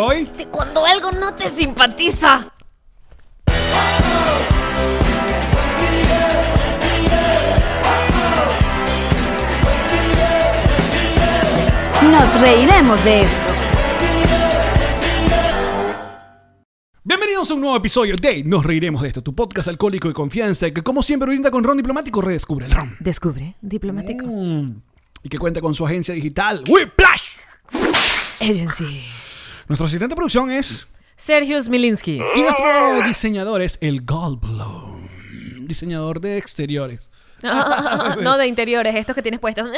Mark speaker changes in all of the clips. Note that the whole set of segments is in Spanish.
Speaker 1: De cuando algo no te simpatiza.
Speaker 2: Nos reiremos de esto.
Speaker 3: Bienvenidos a un nuevo episodio de Nos reiremos de esto, tu podcast alcohólico de confianza que como siempre brinda con ron diplomático redescubre el ron.
Speaker 1: Descubre, diplomático.
Speaker 3: Mm. Y que cuenta con su agencia digital Whiplash.
Speaker 1: Agency.
Speaker 3: Nuestro asistente de producción es
Speaker 1: Sergio Smilinski.
Speaker 3: y nuestro diseñador es el Goldblum, diseñador de exteriores.
Speaker 1: no de interiores, estos que tienes puestos.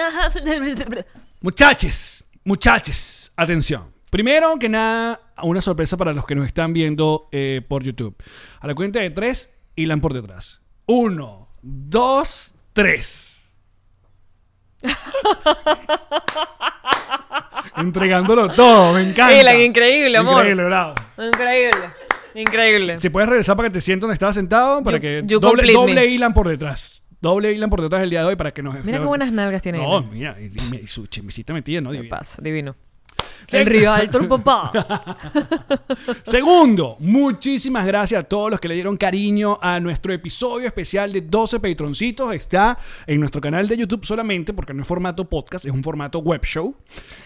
Speaker 3: Muchaches, muchaches, atención. Primero que nada, una sorpresa para los que nos están viendo eh, por YouTube. A la cuenta de tres, hilan por detrás. Uno, dos, tres. Entregándolo todo, me encanta.
Speaker 1: Hilan, increíble, amor.
Speaker 3: Increíble, bravo.
Speaker 1: Increíble. Increíble.
Speaker 3: Si puedes regresar para que te sientas donde estabas sentado, para
Speaker 1: You-
Speaker 3: que
Speaker 1: you
Speaker 3: doble, doble
Speaker 1: me.
Speaker 3: por detrás. Doble hilan por detrás el día de hoy para que nos...
Speaker 1: Mira qué buenas nalgas tiene
Speaker 3: No,
Speaker 1: ella.
Speaker 3: mira, y, y- y su chemisita metida, ¿no?
Speaker 1: ¿Qué
Speaker 3: Divina.
Speaker 1: pasa? Divino. El el papá.
Speaker 3: Segundo, muchísimas gracias a todos los que le dieron cariño a nuestro episodio especial de 12 patroncitos. Está en nuestro canal de YouTube solamente porque no es formato podcast, es un formato web show.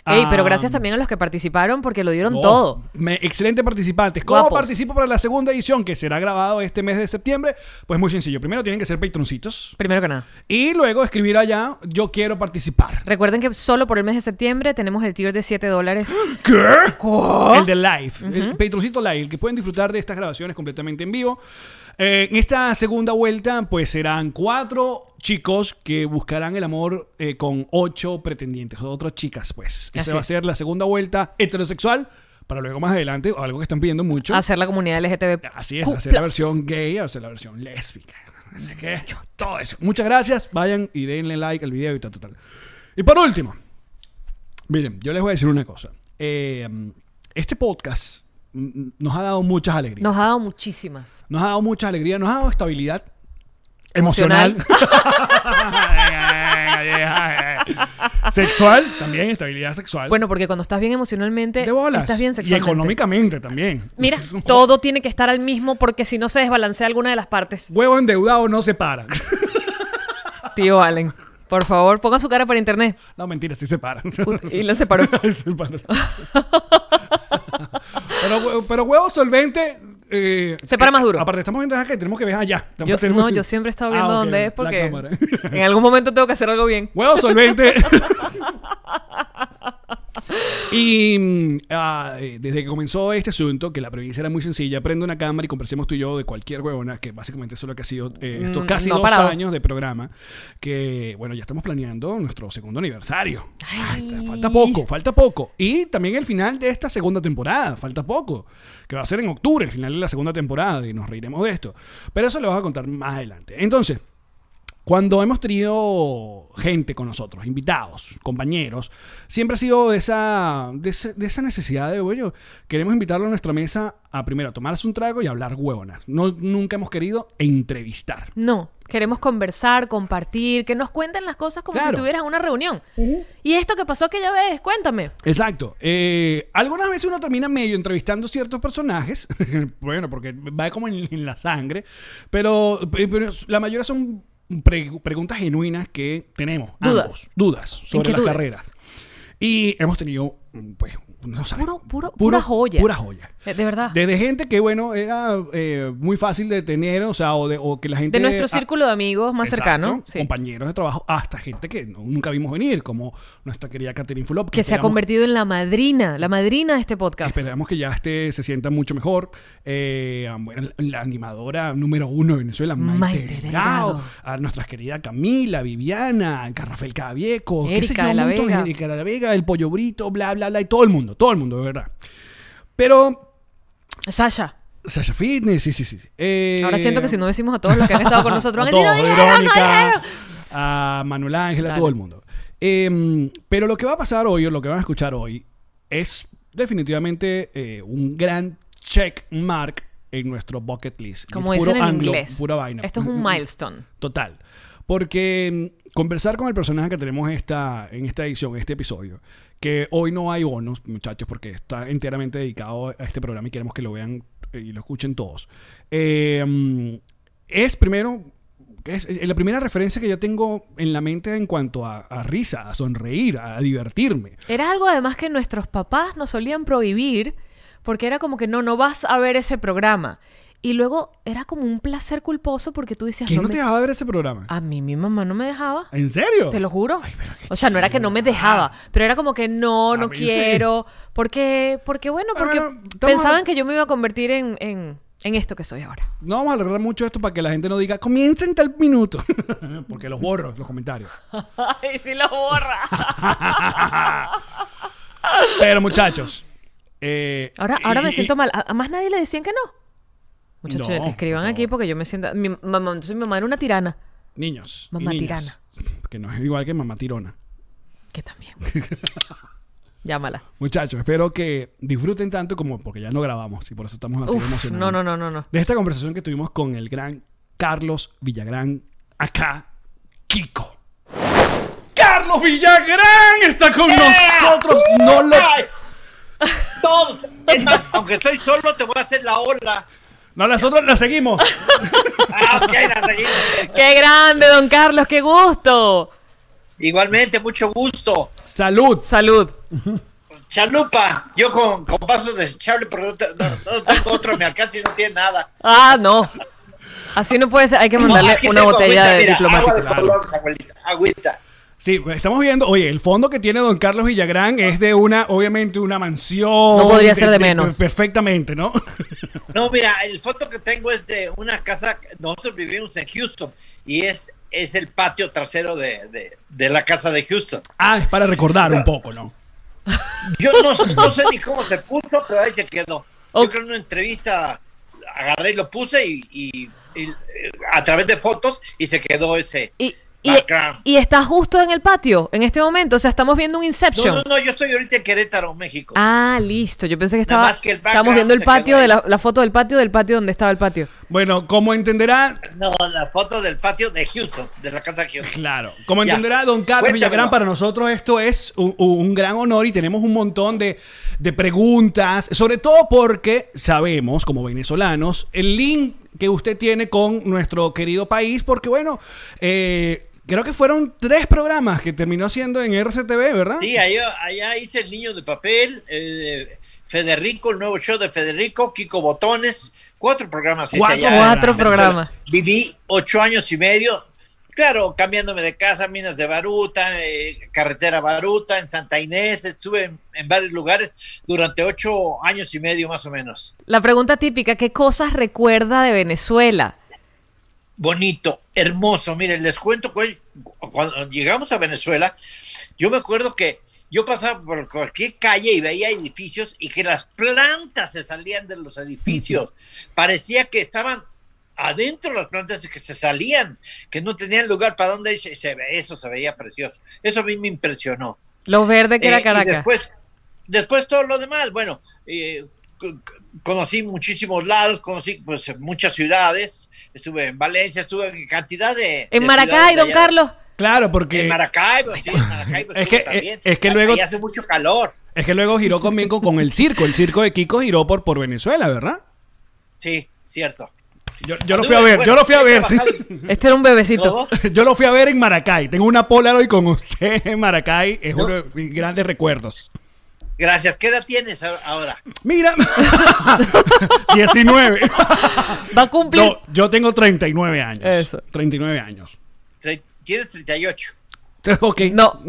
Speaker 1: Ey, pero
Speaker 3: Ah,
Speaker 1: gracias también a los que participaron porque lo dieron
Speaker 3: oh,
Speaker 1: todo.
Speaker 3: me- excelente participantes. ¿Cómo
Speaker 1: Guapos.
Speaker 3: participo para la segunda edición que será grabado este mes de septiembre? Pues muy sencillo. Primero tienen que ser patroncitos
Speaker 1: Primero que nada.
Speaker 3: y luego escribir allá yo quiero participar.
Speaker 1: Recuerden que solo por el mes de septiembre tenemos el tier de 7 dólares.
Speaker 3: ¿Qué? El de live. El Patroncito Live, el que pueden disfrutar de estas grabaciones completamente en vivo. Eh, en esta segunda vuelta, pues serán cuatro chicos que buscarán el amor eh, con ocho pretendientes, o otras chicas, pues. Esa
Speaker 1: Así
Speaker 3: va a ser la segunda vuelta heterosexual, para luego más adelante, o algo que están pidiendo mucho.
Speaker 1: Hacer la comunidad LGTB.
Speaker 3: Así es, hacer la versión gay, hacer la versión lésbica. Así que, todo eso. Muchas gracias. Vayan y denle like al video y tal, tal. Y por último, miren, yo les voy a decir una cosa. Eh, este podcast nos ha dado muchas alegrías.
Speaker 1: Nos ha dado muchísimas.
Speaker 3: Nos ha dado mucha alegría, nos ha dado estabilidad emocional. sexual, también estabilidad sexual.
Speaker 1: Bueno, porque cuando estás bien emocionalmente,
Speaker 3: de bolas.
Speaker 1: estás bien
Speaker 3: y
Speaker 1: sexualmente.
Speaker 3: económicamente también.
Speaker 1: Mira, todo tiene que estar al mismo porque si no se desbalancea alguna de las partes.
Speaker 3: Huevo endeudado no se para.
Speaker 1: Tío Allen, por favor, ponga su cara para internet.
Speaker 3: no, mentira, sí se para.
Speaker 1: Puta, Y lo separó.
Speaker 3: Se para. pero, pero huevo solvente. eh,
Speaker 1: Se para
Speaker 3: eh,
Speaker 1: más duro.
Speaker 3: Aparte, estamos viendo acá, tenemos que ver allá.
Speaker 1: Yo,
Speaker 3: Tenemos
Speaker 1: no,
Speaker 3: que-
Speaker 1: yo siempre he estado
Speaker 3: Ah,
Speaker 1: viendo
Speaker 3: ok,
Speaker 1: dónde es
Speaker 3: la
Speaker 1: porque en algún momento tengo que hacer algo bien.
Speaker 3: Huevo solvente. y mm, ah, eh, desde que comenzó este asunto, que la premisa era muy sencilla, prende una cámara y conversemos tú y yo de cualquier huevona, que básicamente eso es lo que ha sido eh, estos
Speaker 1: Mm,
Speaker 3: casi
Speaker 1: no
Speaker 3: dos
Speaker 1: parado.
Speaker 3: años de programa, que bueno, ya estamos planeando nuestro segundo aniversario. Ay, falta poco, falta poco. Y también el final de esta segunda temporada, falta poco, que va a ser en octubre, el final de la segunda temporada, y nos reiremos de esto. Pero eso lo vas a contar más adelante. Entonces, cuando hemos tenido gente con nosotros, invitados, compañeros, siempre ha sido de esa, de esa, de esa necesidad de, oye, queremos invitarlo a nuestra mesa a primero a tomarse un trago y a hablar huevonas. No, nunca hemos querido entrevistar.
Speaker 1: No, queremos conversar, compartir, que nos cuenten las cosas como
Speaker 3: Claro.
Speaker 1: si tuvieras una reunión. Y esto que pasó aquella vez, cuéntame.
Speaker 3: Exacto. Eh, algunas veces uno termina medio entrevistando ciertos personajes, bueno, porque va como en, en la sangre, pero, pero la mayoría son pre- preguntas genuinas que tenemos.
Speaker 1: Dudas.
Speaker 3: ambos, dudas sobre las carreras. Y hemos tenido, pues, no sabes.
Speaker 1: Puro- puro- pura joya.
Speaker 3: Pura joya.
Speaker 1: Eh, De verdad.
Speaker 3: Desde gente que, bueno, era eh, muy fácil de tener, o sea, o, de, o que la gente...
Speaker 1: de nuestro
Speaker 3: ah,
Speaker 1: círculo de amigos más
Speaker 3: exacto,
Speaker 1: cercano. sí.
Speaker 3: compañeros de trabajo, hasta gente que no- nunca vimos venir, como nuestra querida Catherine Fulop.
Speaker 1: Que se ha convertido en la madrina, la madrina de este podcast.
Speaker 3: Esperamos que ya esté, se sienta mucho mejor. Eh, bueno, la animadora número uno de Venezuela, Maite,
Speaker 1: Maite
Speaker 3: Delgado.
Speaker 1: Delgado.
Speaker 3: A nuestra querida Camila, Viviana, qué sé
Speaker 1: Erika de la Vega.
Speaker 3: Erika de la Vega, el Pollo Brito, bla, bla, bla, y todo el mundo, todo el mundo, de verdad. Pero,
Speaker 1: Sasha.
Speaker 3: Sasha Fitness, sí, sí, sí. Eh,
Speaker 1: Ahora siento que si no decimos a todos los que han estado con nosotros,
Speaker 3: a
Speaker 1: a decir,
Speaker 3: todos,
Speaker 1: "No dijeron, no
Speaker 3: Verónica,
Speaker 1: dijeron".
Speaker 3: a Manuel Ángel, a todo el mundo. Eh, pero lo que va a pasar hoy, o lo que van a escuchar hoy, es definitivamente eh, un gran check mark en nuestro bucket list.
Speaker 1: Como
Speaker 3: Puro
Speaker 1: dicen en
Speaker 3: anglo,
Speaker 1: inglés.
Speaker 3: Pura vaina.
Speaker 1: Esto es un milestone.
Speaker 3: Total. Porque mm, conversar con el personaje que tenemos esta, en esta edición, este episodio, que hoy no hay bonos, muchachos, porque está enteramente dedicado a este programa y queremos que lo vean eh, y lo escuchen todos. Eh, es primero, es la primera referencia que yo tengo en la mente en cuanto a, a risa, a sonreír, a divertirme.
Speaker 1: Era algo además que nuestros papás nos solían prohibir porque era como que no, no vas a ver ese programa. Y luego era como un placer culposo porque tú decías,
Speaker 3: ¿Quién
Speaker 1: no
Speaker 3: no
Speaker 1: me-
Speaker 3: te dejaba ver ese programa?
Speaker 1: a mí mi mamá no me dejaba.
Speaker 3: ¿En serio?
Speaker 1: Te lo juro.
Speaker 3: Ay, pero qué
Speaker 1: o sea, no era que no me dejaba, pero era como que no, no
Speaker 3: mí sí.
Speaker 1: quiero. Porque, porque bueno, porque
Speaker 3: bueno,
Speaker 1: pensaban que yo me iba a convertir en, en, en esto que soy ahora.
Speaker 3: No vamos a alargar mucho esto para que la gente no diga, comienza en tal minuto. porque los borro, los comentarios.
Speaker 1: Ay, sí lo borra.
Speaker 3: Pero muchachos. eh,
Speaker 1: Ahora, ahora me siento mal. ¿A, a más nadie le decían que no? Muchachos,
Speaker 3: No,
Speaker 1: escriban
Speaker 3: por
Speaker 1: aquí porque yo me siento... Mi mamá, entonces mi mamá era una tirana.
Speaker 3: Niños. y
Speaker 1: Mamá
Speaker 3: niñas, Que no es igual que mamá tirona.
Speaker 1: Que también. Llámala.
Speaker 3: Muchachos, espero que disfruten tanto como porque ya no grabamos y por eso estamos así
Speaker 1: Uf,
Speaker 3: emocionados.
Speaker 1: no, no, no, no, no.
Speaker 3: De esta conversación que tuvimos con el gran Carlos Villagrán, acá, Kiko. ¡Carlos Villagrán está con nosotros! No lo.
Speaker 4: Todos. Es más, aunque estoy solo, te voy a hacer la ola.
Speaker 3: No, nosotros la seguimos.
Speaker 4: Ah, ok, la seguimos.
Speaker 1: ¡Qué grande, don Carlos! ¡Qué gusto!
Speaker 4: Igualmente, mucho gusto.
Speaker 3: ¡Salud!
Speaker 1: Salud.
Speaker 4: Chalupa, yo con, con pasos de Charlie, pero no, no- tengo otro a mi alcance y no tiene nada.
Speaker 1: Ah, no. Así no puede ser. Hay que mandarle
Speaker 4: No, aquí
Speaker 1: una botella
Speaker 4: agüita,
Speaker 1: de
Speaker 4: mira,
Speaker 1: diplomático.
Speaker 4: Agua de colores, abuelita, agüita.
Speaker 3: Sí, estamos viendo, oye, el fondo que tiene don Carlos Villagrán es de una, obviamente, una mansión.
Speaker 1: No podría ser de menos.
Speaker 3: Perfectamente, ¿no?
Speaker 4: No, mira, el foto que tengo es de una casa, nosotros vivimos en Houston y es, es el patio trasero de, de, de la casa de Houston.
Speaker 3: Ah, es para recordar un poco, ¿no?
Speaker 4: Yo no, no sé ni cómo se puso, pero ahí se quedó. Yo
Speaker 1: Ok.
Speaker 4: creo en una entrevista agarré y lo puse y, y- y, a través de fotos y se quedó ese
Speaker 1: Y, y, está justo en el patio en este momento. O sea, estamos viendo un
Speaker 4: No,
Speaker 1: Inception.
Speaker 4: no, no, yo estoy ahorita en Querétaro, México.
Speaker 1: Ah, listo. Yo pensé que estaba.
Speaker 4: que el
Speaker 1: Estábamos viendo el patio de la, la foto del patio del patio donde estaba el patio.
Speaker 3: Bueno, como entenderá,
Speaker 4: No, la foto del patio de Houston, de la casa de Houston.
Speaker 3: claro, como
Speaker 4: Ya.
Speaker 3: entenderá don Carlos
Speaker 4: Cuéntamelo.
Speaker 3: Villagrán, para nosotros esto es un, un gran honor y tenemos un montón de, de preguntas, sobre todo porque sabemos, como venezolanos, el link que usted tiene con nuestro querido país, porque bueno, eh, creo que fueron tres programas que terminó siendo en RCTV, ¿verdad?
Speaker 4: Sí, allá, allá hice El Niño de Papel, eh, Federico, el nuevo show de Federico, Kiko Botones, cuatro programas. hice
Speaker 3: Cuatro-
Speaker 4: allá
Speaker 1: programas.
Speaker 4: Viví ocho años y medio, claro, cambiándome de casa, Minas de Baruta, eh, Carretera Baruta, en Santa Inés, estuve en, en varios lugares durante ocho años y medio más o menos.
Speaker 1: La pregunta típica: ¿qué cosas recuerda de Venezuela?
Speaker 4: Bonito, hermoso. Miren, les cuento que cuando llegamos a Venezuela, yo me acuerdo que yo pasaba por cualquier calle y veía edificios y que las plantas se salían de los edificios. Parecía que estaban adentro las plantas y que se salían, que no tenían lugar para dónde irse. Eso se veía precioso. Eso a mí me impresionó.
Speaker 1: Lo verde que
Speaker 4: Eh,
Speaker 1: era
Speaker 4: y
Speaker 1: Caracas.
Speaker 4: después, después todo lo demás, bueno, eh, conocí muchísimos lados, conocí pues muchas ciudades, estuve en Valencia, estuve en cantidad de...
Speaker 1: en
Speaker 4: de
Speaker 1: Maracay, don. Carlos.
Speaker 3: Claro, porque
Speaker 4: En Maracaibo, sí, en Maracaibo
Speaker 3: Es
Speaker 4: estuve
Speaker 3: que-
Speaker 4: también.
Speaker 3: es que
Speaker 4: Ahí
Speaker 3: luego-
Speaker 4: hace mucho calor,
Speaker 3: es que luego giró conmigo con el circo, el circo de Kiko giró por, por Venezuela, ¿verdad?
Speaker 4: sí, cierto.
Speaker 3: Yo, yo lo fui a ver, yo lo fui a ver, sí.
Speaker 1: Este era un bebecito.
Speaker 4: ¿Cómo?
Speaker 3: Yo lo fui a ver en Maracay. Tengo una Polaroid con usted en Maracay. Es
Speaker 4: No.
Speaker 3: uno de mis grandes recuerdos.
Speaker 4: Gracias. ¿Qué edad tienes ahora?
Speaker 3: Mira, 19.
Speaker 1: Va a cumplir.
Speaker 3: No, yo tengo 39 años.
Speaker 1: Eso.
Speaker 3: 39 años.
Speaker 4: Tienes 38.
Speaker 3: Ok.
Speaker 1: No.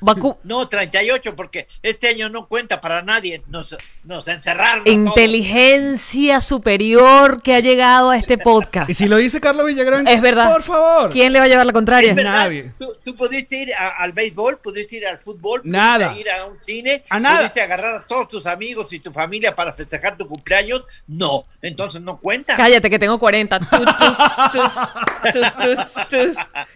Speaker 1: Cu-
Speaker 4: No, 38, porque este año no cuenta para nadie. Nos, nos encerraron.
Speaker 1: Inteligencia superior que ha llegado a este podcast.
Speaker 3: Y si lo dice Carlos Villagrán,
Speaker 1: Es verdad.
Speaker 3: por favor.
Speaker 1: ¿Quién le va a llevar la contraria?
Speaker 3: Nadie.
Speaker 4: ¿Tú, tú pudiste ir a- al béisbol, pudiste ir al fútbol, pudiste
Speaker 3: Nada.
Speaker 4: ir a un cine,
Speaker 3: A nada.
Speaker 4: pudiste agarrar a todos tus amigos y tu familia para festejar tu cumpleaños. No, entonces no cuenta.
Speaker 1: Cállate, que tengo 40. Tus, tus, tus, tus, tus, tus.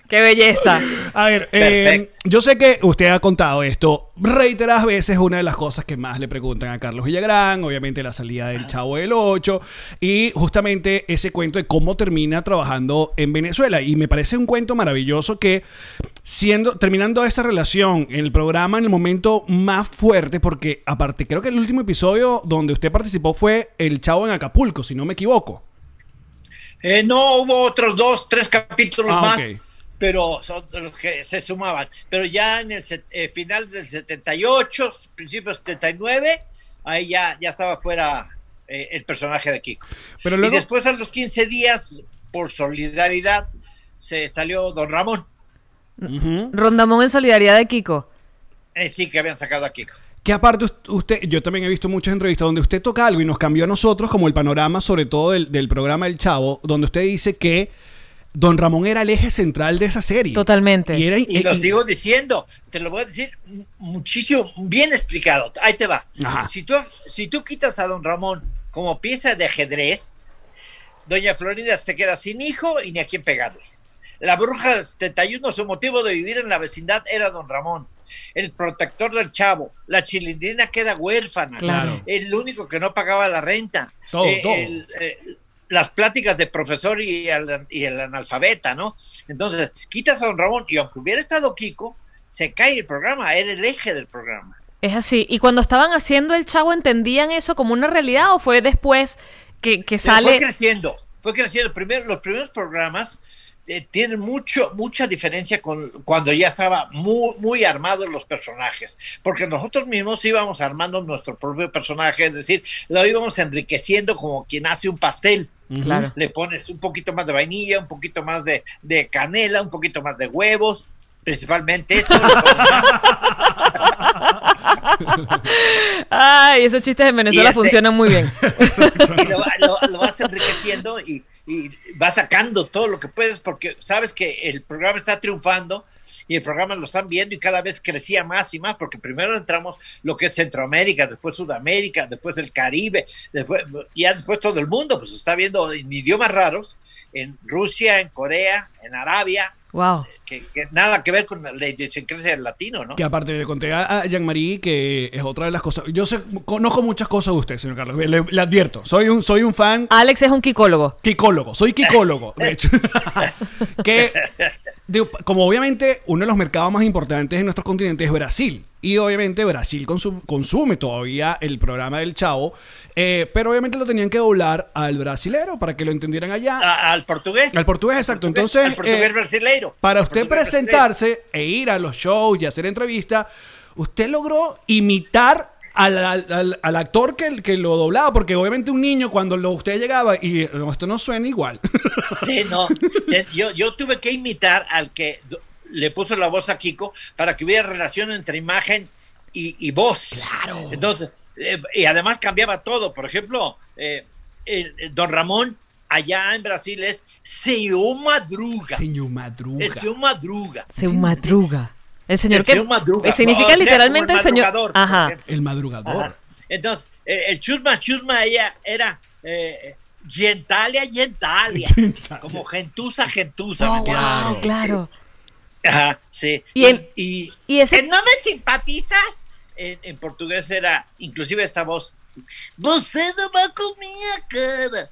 Speaker 1: Qué belleza.
Speaker 3: A ver, eh, yo sé que usted ha contado esto reiteradas veces, una de las cosas que más le preguntan a Carlos Villagrán, obviamente la salida del Chavo del 8 y justamente ese cuento de cómo termina trabajando en Venezuela. Y me parece un cuento maravilloso que siendo, terminando esa relación en el programa en el momento más fuerte, porque aparte creo que el último episodio donde usted participó fue el Chavo en Acapulco, si no me equivoco.
Speaker 4: Eh, no, hubo otros dos, tres capítulos
Speaker 3: Ah,
Speaker 4: más. Pero son los que se sumaban. Pero ya en el eh, final del 78, principios 79, ahí ya, ya estaba fuera eh, el personaje de Kiko.
Speaker 3: Pero luego-
Speaker 4: Y después a los 15 días, por solidaridad, se salió Don Ramón.
Speaker 1: Rondamón en solidaridad de Kiko.
Speaker 4: Eh, sí, que habían sacado a Kiko.
Speaker 3: Que aparte us- usted, yo también he visto muchas entrevistas donde usted toca algo y nos cambió a nosotros como el panorama, sobre todo del, del programa El Chavo, donde usted dice que Don Ramón era el eje central de esa serie.
Speaker 1: Totalmente.
Speaker 3: Y, era,
Speaker 4: Y lo
Speaker 3: y-
Speaker 4: sigo diciendo, te lo voy a decir muchísimo, bien explicado. Ahí te va.
Speaker 3: Ajá.
Speaker 4: Si tú, si tú quitas a don Ramón como pieza de ajedrez, doña Florinda se queda sin hijo y ni a quién pegarle. La bruja del 71, su motivo de vivir en la vecindad era don Ramón. El protector del chavo. La chilindrina queda huérfana.
Speaker 1: Claro.
Speaker 4: El único que no pagaba la renta.
Speaker 3: Todo, todo.
Speaker 4: el- eh, las pláticas de profesor y el, y el analfabeta, ¿no? Entonces, quitas a don Ramón y aunque hubiera estado Kiko, se cae el programa, era el eje del programa.
Speaker 1: Es así. ¿Y cuando estaban haciendo el chavo entendían eso como una realidad o fue después que, que
Speaker 4: Fue
Speaker 1: sale?
Speaker 4: creciendo, fue creciendo. Primero, los primeros programas eh, tienen mucho, mucha diferencia con cuando ya estaba muy, muy armados los personajes, porque nosotros mismos íbamos armando nuestro propio personaje, es decir, lo íbamos enriqueciendo como quien hace un pastel.
Speaker 1: Claro.
Speaker 4: Le pones un poquito más de vainilla, un poquito más de, de canela, un poquito más de huevos, principalmente más-
Speaker 1: Ay, esos chistes en Venezuela
Speaker 4: este-
Speaker 1: funcionan muy bien.
Speaker 4: lo vas enriqueciendo y, y vas sacando todo lo que puedes porque sabes que el programa está triunfando y el programa lo están viendo y cada vez crecía más y más porque primero entramos lo que es Centroamérica, después Sudamérica, después el Caribe, después ya después todo el mundo pues está viendo en idiomas raros en Rusia, en Corea, en Arabia,
Speaker 1: Wow.
Speaker 4: que, que nada que ver con la idiosincrasia del latino, ¿no?
Speaker 3: Que aparte le conté a, Jean-Marie que es otra de las cosas. Yo sé, conozco muchas cosas de usted, señor Carlos. Le, le advierto, soy un, soy un fan
Speaker 1: Alex es un quicólogo.
Speaker 3: Kikólogo, soy kikólogo, de hecho. que, como obviamente uno de los mercados más importantes en nuestro continente es Brasil. Y obviamente Brasil consu- consume todavía el programa del Chavo. eh, pero obviamente lo tenían que doblar al brasilero para que lo entendieran allá.
Speaker 4: A- al portugués.
Speaker 3: Al portugués, exacto.
Speaker 4: Al portugués-
Speaker 3: Entonces,
Speaker 4: al portugués
Speaker 3: eh,
Speaker 4: brasileiro.
Speaker 3: Para
Speaker 4: Al
Speaker 3: usted
Speaker 4: portugués brasileiro.
Speaker 3: presentarse e ir a los shows y hacer entrevistas, usted logró imitar al, al- al- al actor que, que lo doblaba, porque obviamente un niño cuando lo, usted llegaba y no, esto no suena igual.
Speaker 4: Sí, no. Yo, yo tuve que imitar al que le puso la voz a Kiko para que hubiera relación entre imagen y, y voz. Claro. Entonces, eh, y además cambiaba todo. Por ejemplo, eh, el- el Don Ramón allá en Brasil es Señor Madruga.
Speaker 3: Señor Madruga.
Speaker 4: Señor Madruga.
Speaker 1: Se madruga. El señor
Speaker 4: El
Speaker 1: que
Speaker 4: señor madruga.
Speaker 1: significa
Speaker 4: O sea,
Speaker 1: literalmente
Speaker 4: como
Speaker 1: el señor. Ajá.
Speaker 3: El madrugador.
Speaker 4: Ajá. Entonces, el, el chusma chusma ella era eh, gentalia gentalia.
Speaker 3: Gentalia.
Speaker 4: como gentuza gentuza. ¿me
Speaker 1: Oh, wow, claro.
Speaker 4: Ajá, sí.
Speaker 1: Y en-
Speaker 4: y,
Speaker 1: y ese-
Speaker 4: ¿que no me simpatizas? En, en portugués era, inclusive esta voz. Você no va con mi cara.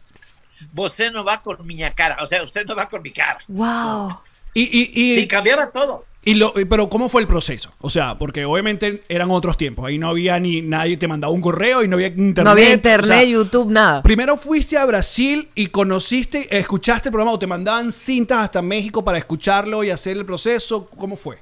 Speaker 4: Você no va con mi cara. O sea, usted no va con mi cara.
Speaker 1: Wow.
Speaker 3: Y, y, y,
Speaker 4: Sí, cambiaba todo.
Speaker 3: Y lo, y- pero ¿cómo fue el proceso? O sea, porque obviamente eran otros tiempos. Ahí no había ni nadie te mandaba un correo y no había internet.
Speaker 1: No había
Speaker 3: o
Speaker 1: internet,
Speaker 3: sea,
Speaker 1: YouTube, nada.
Speaker 3: Primero fuiste a Brasil y conociste, escuchaste el programa o te mandaban cintas hasta México para escucharlo y hacer el proceso. ¿Cómo fue?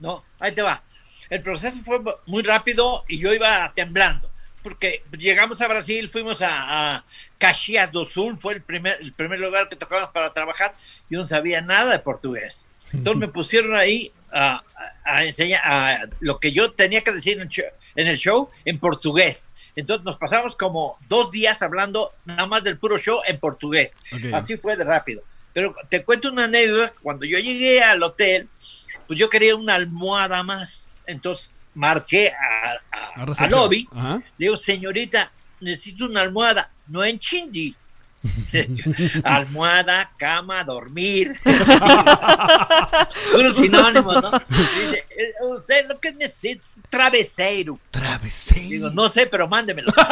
Speaker 4: No, ahí te va. el proceso fue muy rápido y yo iba temblando. Porque llegamos a Brasil, fuimos a, a Caxias do Sul, fue el primer, el primer lugar que tocamos para trabajar. Yo no sabía nada de portugués. Entonces me pusieron ahí a, a- enseñar a lo que yo tenía que decir en el, show, en el show en portugués. Entonces nos pasamos como dos días hablando nada más del puro show en portugués.
Speaker 3: Ok.
Speaker 4: Así fue de rápido. Pero te cuento una anécdota. Cuando yo llegué al hotel, pues yo quería una almohada más. Entonces marqué a- a-
Speaker 3: A
Speaker 4: lobby.
Speaker 3: Ajá.
Speaker 4: Le digo, señorita, necesito una almohada. No en chindi. almohada, cama, dormir. Unos sinónimos, ¿no? Dice, "Eh, usted lo que necesita es travesero.
Speaker 3: Travesero.
Speaker 4: Digo, no sé, pero mándemelo.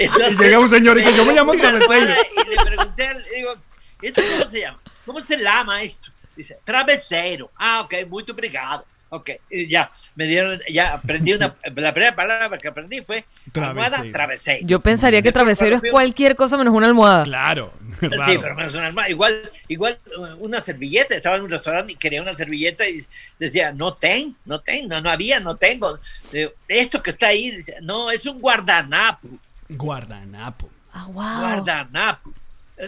Speaker 3: Y llega un señor y que yo me llamo Travesero.
Speaker 4: Y le pregunté, al- digo, ¿esto cómo se llama? ¿Cómo se llama esto? Dice, travesero. Ah, ok, muy obrigado. Ok, y ya, me dieron, ya aprendí una, la primera palabra que aprendí fue almohada,
Speaker 3: Travesero.
Speaker 4: travesero.
Speaker 1: Yo pensaría que
Speaker 4: Después,
Speaker 1: travesero es cualquier cosa menos una almohada.
Speaker 3: Claro.
Speaker 4: Sí,
Speaker 3: raro.
Speaker 4: pero menos una almohada. Igual, igual uh, una servilleta. Estaba en un restaurante y quería una servilleta y decía, no tengo, no tengo, no, no había, no tengo. Digo, Esto que está ahí, no, es un guardanapo.
Speaker 3: Guardanapo.
Speaker 1: Ah, wow.
Speaker 4: Guardanapo.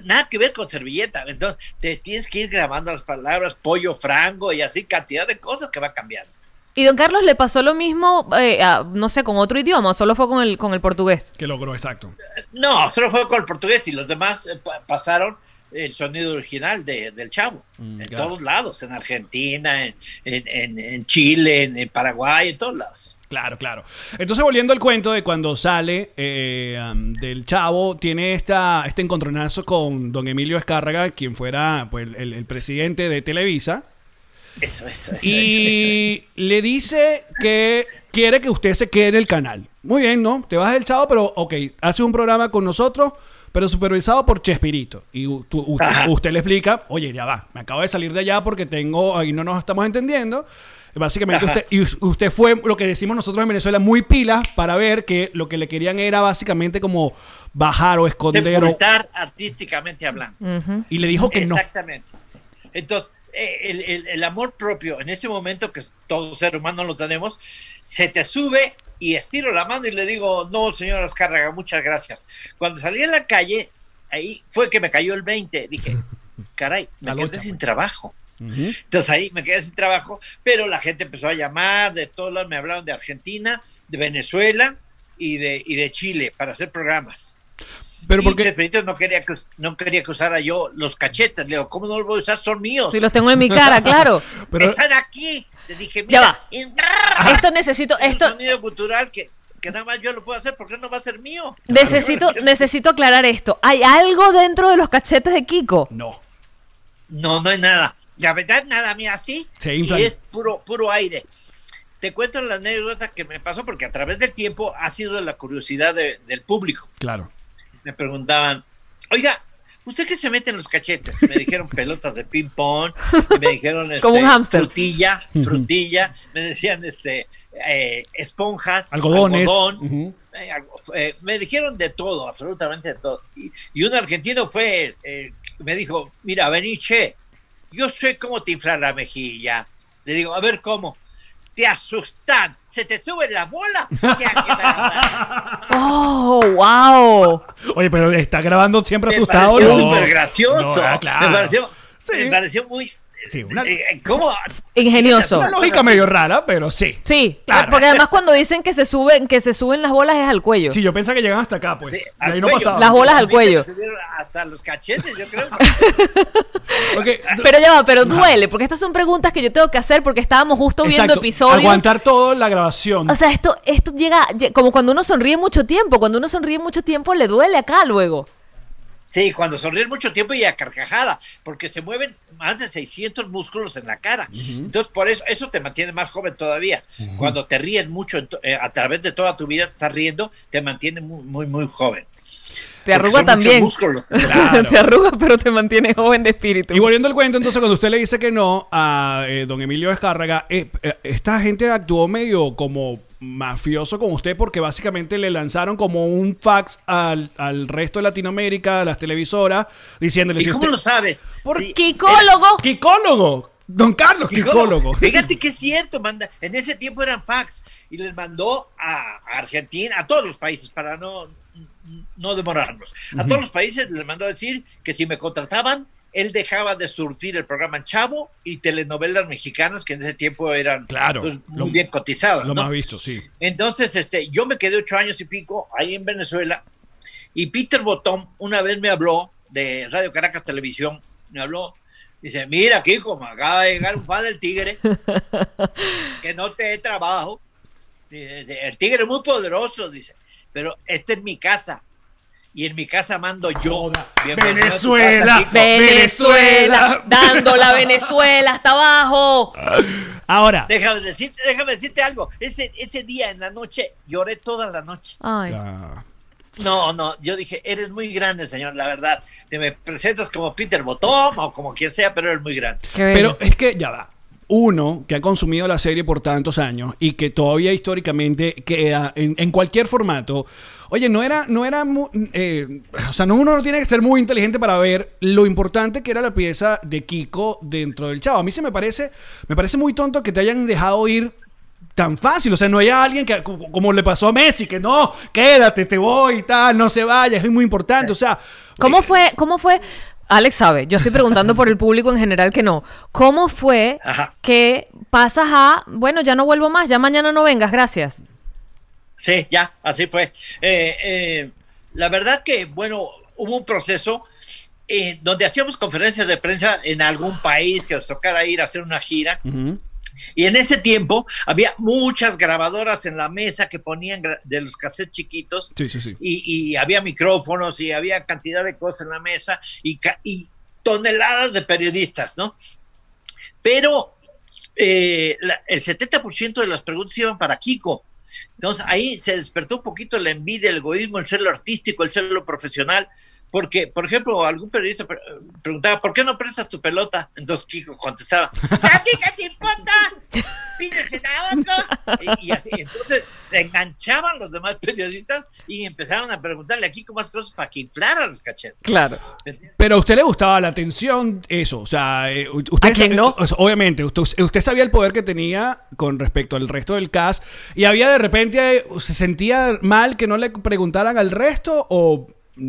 Speaker 4: Nada que ver con servilleta. Entonces, te tienes que ir grabando las palabras, pollo frango y así, cantidad de cosas que va cambiando.
Speaker 1: ¿Y don Carlos le pasó lo mismo, eh, a, no sé, con otro idioma o solo fue con el, con el portugués?
Speaker 3: Que logró, exacto.
Speaker 4: No, solo fue con el portugués y los demás eh, pa- pasaron el sonido original de- del chavo.
Speaker 3: Mm,
Speaker 4: en
Speaker 3: claro.
Speaker 4: todos lados, en Argentina, en, en- en- en Chile, en, en Paraguay, en todos lados.
Speaker 3: Claro, claro. Entonces, volviendo al cuento de cuando sale eh, um, del chavo, tiene esta, este encontronazo con don Emilio Escárraga, quien fuera pues, el, el presidente de Televisa,
Speaker 4: Eso, eso, eso. eso, eso.
Speaker 3: y le dice que quiere que usted se quede en el canal. Muy bien, ¿no? Te vas del chavo, pero ok, hace un programa con nosotros, pero supervisado por Chespirito. Y tú- usted, usted le explica, oye, ya va, me acabo de salir de allá porque tengo, ahí no nos estamos entendiendo. Básicamente usted, y us- usted fue lo que decimos nosotros en Venezuela muy pilas para ver que lo que le querían era básicamente como bajar o esconder. o-
Speaker 4: Sepultar artísticamente hablando.
Speaker 3: Y le dijo que no.
Speaker 4: Exactamente. Entonces, eh, el, el- el amor propio, en ese momento que todo ser humano lo tenemos, se te sube y estiro la mano y le digo, no, señor Azcárraga, muchas gracias. Cuando salí a la calle, ahí fue que me cayó el 20. Dije, caray, me
Speaker 3: La
Speaker 4: quedé sin
Speaker 3: pues.
Speaker 4: trabajo. Entonces ahí me quedé sin trabajo, pero la gente empezó a llamar de todos lados, me hablaron de Argentina, de Venezuela y de, y de Chile para hacer programas.
Speaker 3: Pero
Speaker 4: y
Speaker 3: porque
Speaker 4: Chespirito no quería que no quería que usara yo los cachetes. Le digo, ¿cómo no los voy a usar? Son míos.
Speaker 1: Si los tengo en mi cara, claro.
Speaker 3: pero
Speaker 4: Están aquí. Le dije,
Speaker 1: Ya
Speaker 4: mira,
Speaker 1: va.
Speaker 4: y-
Speaker 1: Esto necesito,
Speaker 4: es
Speaker 1: esto
Speaker 4: un sonido cultural que, que nada más yo lo puedo hacer porque no va a ser mío.
Speaker 1: necesito, necesito aclarar esto. ¿Hay algo dentro de los cachetes de Kiko?
Speaker 3: no.
Speaker 4: No, no hay nada. La verdad, nada, mira, así.
Speaker 3: Se
Speaker 4: y es puro, puro aire. Te cuento la anécdota que me pasó porque a través del tiempo ha sido la curiosidad de- del público.
Speaker 3: Claro.
Speaker 4: Me preguntaban, oiga, ¿usted qué se mete en los cachetes? Me dijeron pelotas de ping pong, me dijeron este,
Speaker 1: Como un hámster.
Speaker 4: frutilla, frutilla, me decían este eh, esponjas,
Speaker 3: Algodones.
Speaker 4: algodón,
Speaker 3: Ujú.
Speaker 4: eh, algo- eh, me dijeron de todo, absolutamente de todo. Y, y un argentino fue, que me dijo, mira, vení, che, yo sé cómo te infla la mejilla. Le digo, a ver cómo. Te asustan, se te suben las bolas.
Speaker 1: ¡Oh, wow!
Speaker 3: Oye, pero está grabando siempre
Speaker 4: Me
Speaker 3: asustado.
Speaker 4: pareció
Speaker 3: no.
Speaker 4: súper gracioso.
Speaker 3: No, ah, claro.
Speaker 4: Me pareció,
Speaker 3: Sí.
Speaker 4: me pareció muy.
Speaker 3: Sí, una-
Speaker 4: eh, ¿Cómo?
Speaker 1: Ingenioso.
Speaker 3: Una lógica medio rara, pero sí.
Speaker 1: Sí,
Speaker 3: Claro.
Speaker 1: porque además cuando dicen que se suben, que se suben las bolas es al cuello.
Speaker 3: Sí, yo pensaba que llegan hasta acá, pues.
Speaker 4: Sí,
Speaker 3: y ahí no pasaba.
Speaker 1: Las bolas al cuello.
Speaker 4: Hasta los cachetes, yo creo.
Speaker 1: Pero ya va, pero duele, porque estas son preguntas que yo tengo que hacer porque estábamos justo viendo episodios.
Speaker 3: Aguantar toda la grabación.
Speaker 1: O sea, esto, esto llega, lle- como cuando uno sonríe mucho tiempo. Cuando uno sonríe mucho tiempo le duele acá luego.
Speaker 4: Sí, cuando sonríes mucho tiempo y a carcajada, porque se mueven más de 600 músculos en la cara. Entonces, por eso, eso te mantiene más joven todavía. Cuando te ríes mucho eh, a través de toda tu vida, estás riendo, te mantiene muy, muy, muy joven.
Speaker 1: Te arruga también.
Speaker 3: Claro.
Speaker 1: te arruga, pero te mantiene joven de espíritu.
Speaker 3: Y volviendo al cuento, entonces, cuando usted le dice que no a eh, don Emilio Escárraga, eh, eh, esta gente actuó medio como mafioso con usted porque básicamente le lanzaron como un fax al, al resto de Latinoamérica, a las televisoras, diciéndole...
Speaker 4: ¿Y
Speaker 3: si
Speaker 4: cómo
Speaker 3: usted-
Speaker 4: lo sabes?
Speaker 3: ¿Por
Speaker 4: Sí,
Speaker 1: ¡Kikólogo!
Speaker 3: ¡Kikólogo! Don Carlos, Kikólogo.
Speaker 4: Fíjate que es cierto, manda, en ese tiempo eran fax y les mandó a Argentina, a todos los países, para no, no demorarnos, a todos los países les mandó a decir que si me contrataban, él dejaba de surcir el programa Chavo y telenovelas mexicanas que en ese tiempo eran
Speaker 3: Claro,
Speaker 4: pues, muy
Speaker 3: lo-
Speaker 4: bien cotizadas.
Speaker 3: Lo
Speaker 4: ¿no?
Speaker 3: más visto, sí.
Speaker 4: Entonces, este, yo me quedé ocho años y pico ahí en Venezuela y Peter Botón una vez me habló de Radio Caracas Televisión, me habló, dice, mira, Kiko, me acaba de llegar un fan del Tigre, que no te dé trabajo. Dice, el Tigre es muy poderoso, dice, pero esta es mi casa. Y en mi casa mando yo.
Speaker 3: Venezuela.
Speaker 4: casa.
Speaker 1: Venezuela, dando la Venezuela hasta abajo.
Speaker 3: Ahora.
Speaker 4: Déjame decirte, déjame decirte algo. Ese, ese día en la noche lloré toda la noche.
Speaker 1: Ay.
Speaker 3: Ah,
Speaker 4: No, no, yo dije, eres muy grande, señor, la verdad. Te me presentas como Peter Bottom o como quien sea, pero eres muy grande.
Speaker 3: Pero es que ya va. Uno que ha consumido la serie por tantos años y que todavía históricamente queda en, en cualquier formato. Oye, no era, no era, eh, o sea, no uno no tiene que ser muy inteligente para ver lo importante que era la pieza de Kiko dentro del Chavo. A mí se me parece, me parece muy tonto que te hayan dejado ir tan fácil. O sea, no hay alguien que, como como le pasó a Messi, que no, quédate, te voy y tal, no se vaya, es muy importante. O sea,
Speaker 1: ¿Cómo fue? ¿Cómo fue? Alex sabe, yo estoy preguntando por el público en general que no. ¿Cómo fue
Speaker 4: Ajá.
Speaker 1: que pasas a, bueno, ya no vuelvo más, ya mañana no vengas, gracias?
Speaker 4: Sí, ya, así fue. Eh, eh, la verdad que, bueno, hubo un proceso eh, donde hacíamos conferencias de prensa en algún país que nos tocara ir a hacer una gira. Y en ese tiempo había muchas grabadoras en la mesa que ponían de los cassettes chiquitos.
Speaker 3: sí, sí, sí.
Speaker 4: y, y había micrófonos y había cantidad de cosas en la mesa y, y toneladas de periodistas, ¿no? Pero eh, la- el 70% de las preguntas iban para Kiko. Entonces ahí se despertó un poquito la envidia, el egoísmo, el celo artístico, el celo profesional. Porque, por ejemplo, algún periodista pre- preguntaba, ¿por qué no prestas tu pelota? Entonces Kiko contestaba, ¿a ti qué te importa? Pídesela a otro. Y, y así, entonces se enganchaban los demás periodistas y empezaron a preguntarle a Kiko más cosas para que inflara los cachetes.
Speaker 1: Claro.
Speaker 3: Pero a usted le gustaba la atención, eso, o sea, eh, usted
Speaker 1: ¿A quién no?
Speaker 3: obviamente, usted, usted sabía el poder que tenía con respecto al resto del cast y había de repente, eh, se sentía mal que no le preguntaran al resto o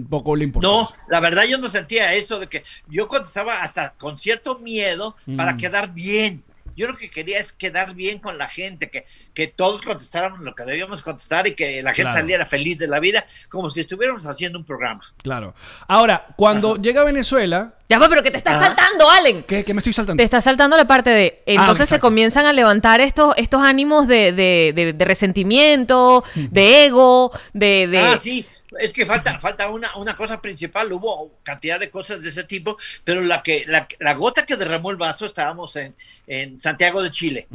Speaker 3: poco le importaba.
Speaker 4: No, la verdad yo no sentía eso de que yo contestaba hasta con cierto miedo para
Speaker 3: Mm.
Speaker 4: quedar bien. Yo lo que quería es quedar bien con la gente, que, que todos contestáramos lo que debíamos contestar y que la gente
Speaker 3: Claro.
Speaker 4: saliera feliz de la vida, como si estuviéramos haciendo un programa.
Speaker 3: Claro. Ahora, cuando llega a Venezuela,
Speaker 1: Ya va, pero que te estás
Speaker 4: Ajá.
Speaker 1: saltando, Allen.
Speaker 3: ¿qué, qué me estoy saltando?
Speaker 1: Te está saltando la parte de. Entonces se comienzan a levantar estos, estos ánimos de, de- de- de resentimiento, de ego, de. de-
Speaker 4: Ah, sí, es que falta, falta una, una cosa principal, hubo cantidad de cosas de ese tipo, pero la que la, la gota que derramó el vaso estábamos en, en Santiago de Chile.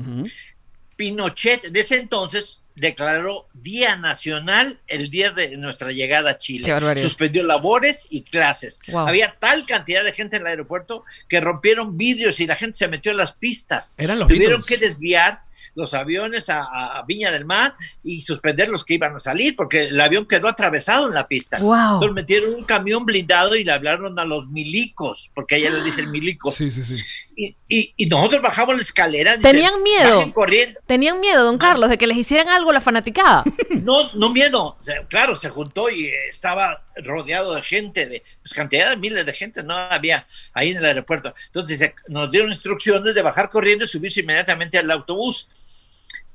Speaker 4: Pinochet de ese entonces declaró Día Nacional el día de nuestra llegada a Chile. Suspendió labores y clases.
Speaker 1: Wow.
Speaker 4: Había tal cantidad de gente en el aeropuerto que rompieron vidrios y la gente se metió a las pistas.
Speaker 3: Eran los
Speaker 4: Tuvieron
Speaker 3: Beatles.
Speaker 4: que desviar los aviones a, Viña del Mar y suspender los que iban a salir porque el avión quedó atravesado en la pista.
Speaker 1: Wow.
Speaker 4: Entonces metieron un camión blindado y le hablaron a los milicos, porque ella le dicen milicos.
Speaker 3: Sí, sí, sí.
Speaker 4: Y, y- y nosotros bajamos la escalera. dicen,
Speaker 1: Tenían miedo.
Speaker 4: "Bajen corriendo.
Speaker 1: Tenían miedo, don Carlos, de que les hicieran algo la fanaticada.
Speaker 4: No, no miedo. O sea, claro, se juntó y eh, estaba rodeado de gente, de pues, cantidad de miles de gente, no había ahí en el aeropuerto. Entonces se- nos dieron instrucciones de bajar corriendo y subirse inmediatamente al autobús.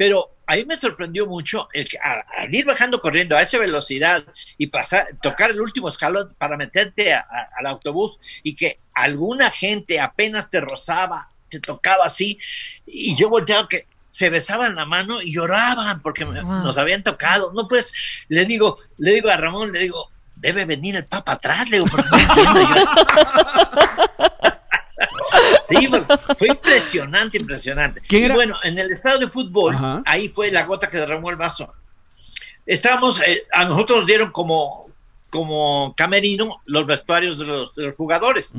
Speaker 4: Pero ahí me sorprendió mucho el que a- al ir bajando corriendo a esa velocidad y pasar, tocar el último escalón para meterte a- a- al autobús y que alguna gente apenas te rozaba, te tocaba así, y yo volteaba que se besaban la mano y lloraban porque
Speaker 1: Wow.
Speaker 4: nos habían tocado. No pues, le digo, le digo a Ramón, le digo, debe venir el Papa atrás, le digo, porque no entiendo yo. Sí, pues, fue impresionante, impresionante. Bueno, en el estado de fútbol,
Speaker 3: Ajá.
Speaker 4: ahí fue la gota que derramó el vaso. Estábamos, eh, a nosotros nos dieron como, como camerino los vestuarios de los, de los jugadores,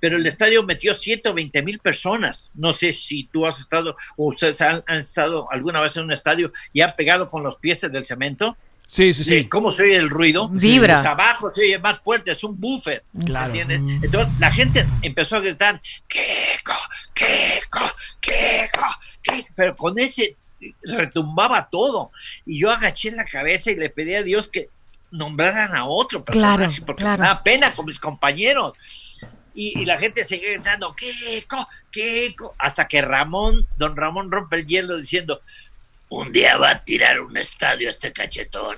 Speaker 4: pero el estadio metió 120 mil personas. No sé si tú has estado o ustedes han, han estado alguna vez en un estadio y han pegado con los pies del cemento.
Speaker 3: Sí, sí, sí.
Speaker 4: de ¿Cómo se oye el ruido?
Speaker 1: Vibra.
Speaker 4: Pues abajo se oye más fuerte, es un buffer.
Speaker 3: Claro.
Speaker 4: ¿Entiendes? Entonces la gente empezó a gritar, Kiko, Kiko, Kiko, Kiko, pero con ese retumbaba todo. Y yo agaché la cabeza y le pedí a Dios que nombraran a otro personaje,
Speaker 1: Claro,
Speaker 4: porque
Speaker 1: claro.
Speaker 4: me da pena con mis compañeros. Y, y la gente seguía gritando, Kiko, Kiko, hasta que Ramón, don Ramón rompe el hielo diciendo, un día va a tirar un estadio este cachetón.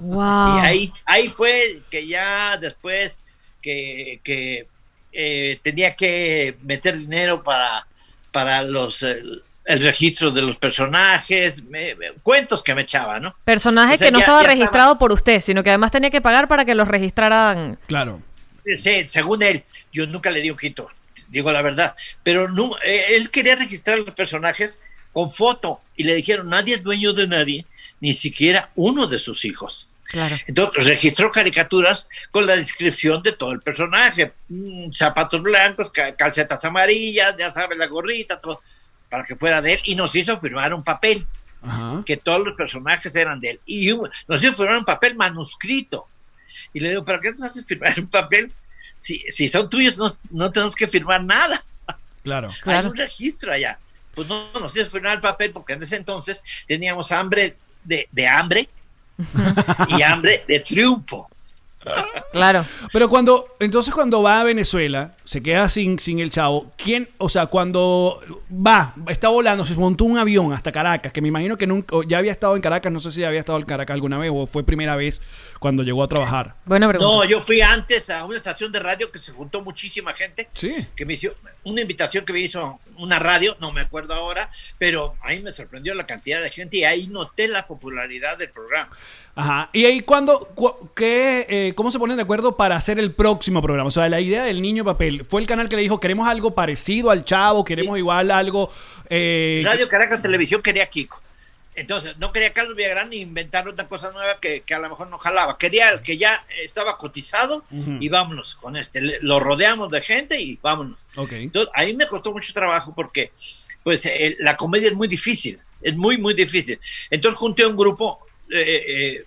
Speaker 1: Wow.
Speaker 4: Y ahí, ahí fue que ya después que, que, eh, tenía que meter dinero para, para los el, el registro de los personajes, me- me- cuentos que me echaba, ¿no?
Speaker 1: Personaje
Speaker 4: O sea,
Speaker 1: que no
Speaker 4: ya-
Speaker 1: estaba
Speaker 4: ya
Speaker 1: registrado por usted, sino que además tenía que pagar para que los registraran.
Speaker 3: Claro.
Speaker 4: Sí, según él, yo nunca le di un quito, digo la verdad, pero no, eh, él quería registrar los personajes con foto y le dijeron, nadie es dueño de nadie, ni siquiera uno de sus hijos.
Speaker 1: Claro.
Speaker 4: Entonces registró caricaturas con la descripción de todo el personaje. Mm, zapatos blancos, ca- calcetas amarillas, ya sabes, la gorrita, todo, para que fuera de él. Y nos hizo firmar un papel,
Speaker 3: Ajá.
Speaker 4: que todos los personajes eran de él. Y nos hizo firmar un papel manuscrito. Y le digo, ¿pero qué nos hace firmar un papel? Si, si son tuyos, no, no tenemos que firmar nada.
Speaker 3: Claro.
Speaker 4: Hay
Speaker 1: Claro.
Speaker 4: un registro allá. Pues no nos hizo firmar el papel porque en ese entonces teníamos hambre de, de hambre y hambre de triunfo.
Speaker 1: Claro.
Speaker 3: Pero cuando, entonces cuando va a Venezuela, se queda sin, sin el chavo, ¿quién, o sea, cuando va, está volando, se montó un avión hasta Caracas, que me imagino que nunca, ya había estado en Caracas, no sé si había estado en Caracas alguna vez o fue primera vez cuando llegó a trabajar.
Speaker 1: Buena pregunta.
Speaker 4: No, yo fui antes a una estación de radio que se juntó muchísima gente,
Speaker 3: Sí.
Speaker 4: que me hizo una invitación que me hizo una radio, no me acuerdo ahora, pero ahí me sorprendió la cantidad de gente y ahí noté la popularidad del programa.
Speaker 3: Ajá. Y ahí cuando, cu- qué, eh, ¿cómo se ponen de acuerdo para hacer el próximo programa? O sea, la idea del niño papel, fue el canal que le dijo, queremos algo parecido al chavo, queremos igual algo... eh,
Speaker 4: Radio Caracas Televisión quería Kiko. Entonces, no quería Carlos Villagrán ni inventar una cosa nueva que, que a lo mejor no jalaba. Quería el que ya estaba cotizado
Speaker 3: Ujú.
Speaker 4: y vámonos con este. Le- Lo rodeamos de gente y vámonos.
Speaker 3: Ok.
Speaker 4: Entonces, ahí me costó mucho trabajo porque, pues, eh, la comedia es muy difícil, es muy, muy difícil. Entonces, junté un grupo, eh, eh,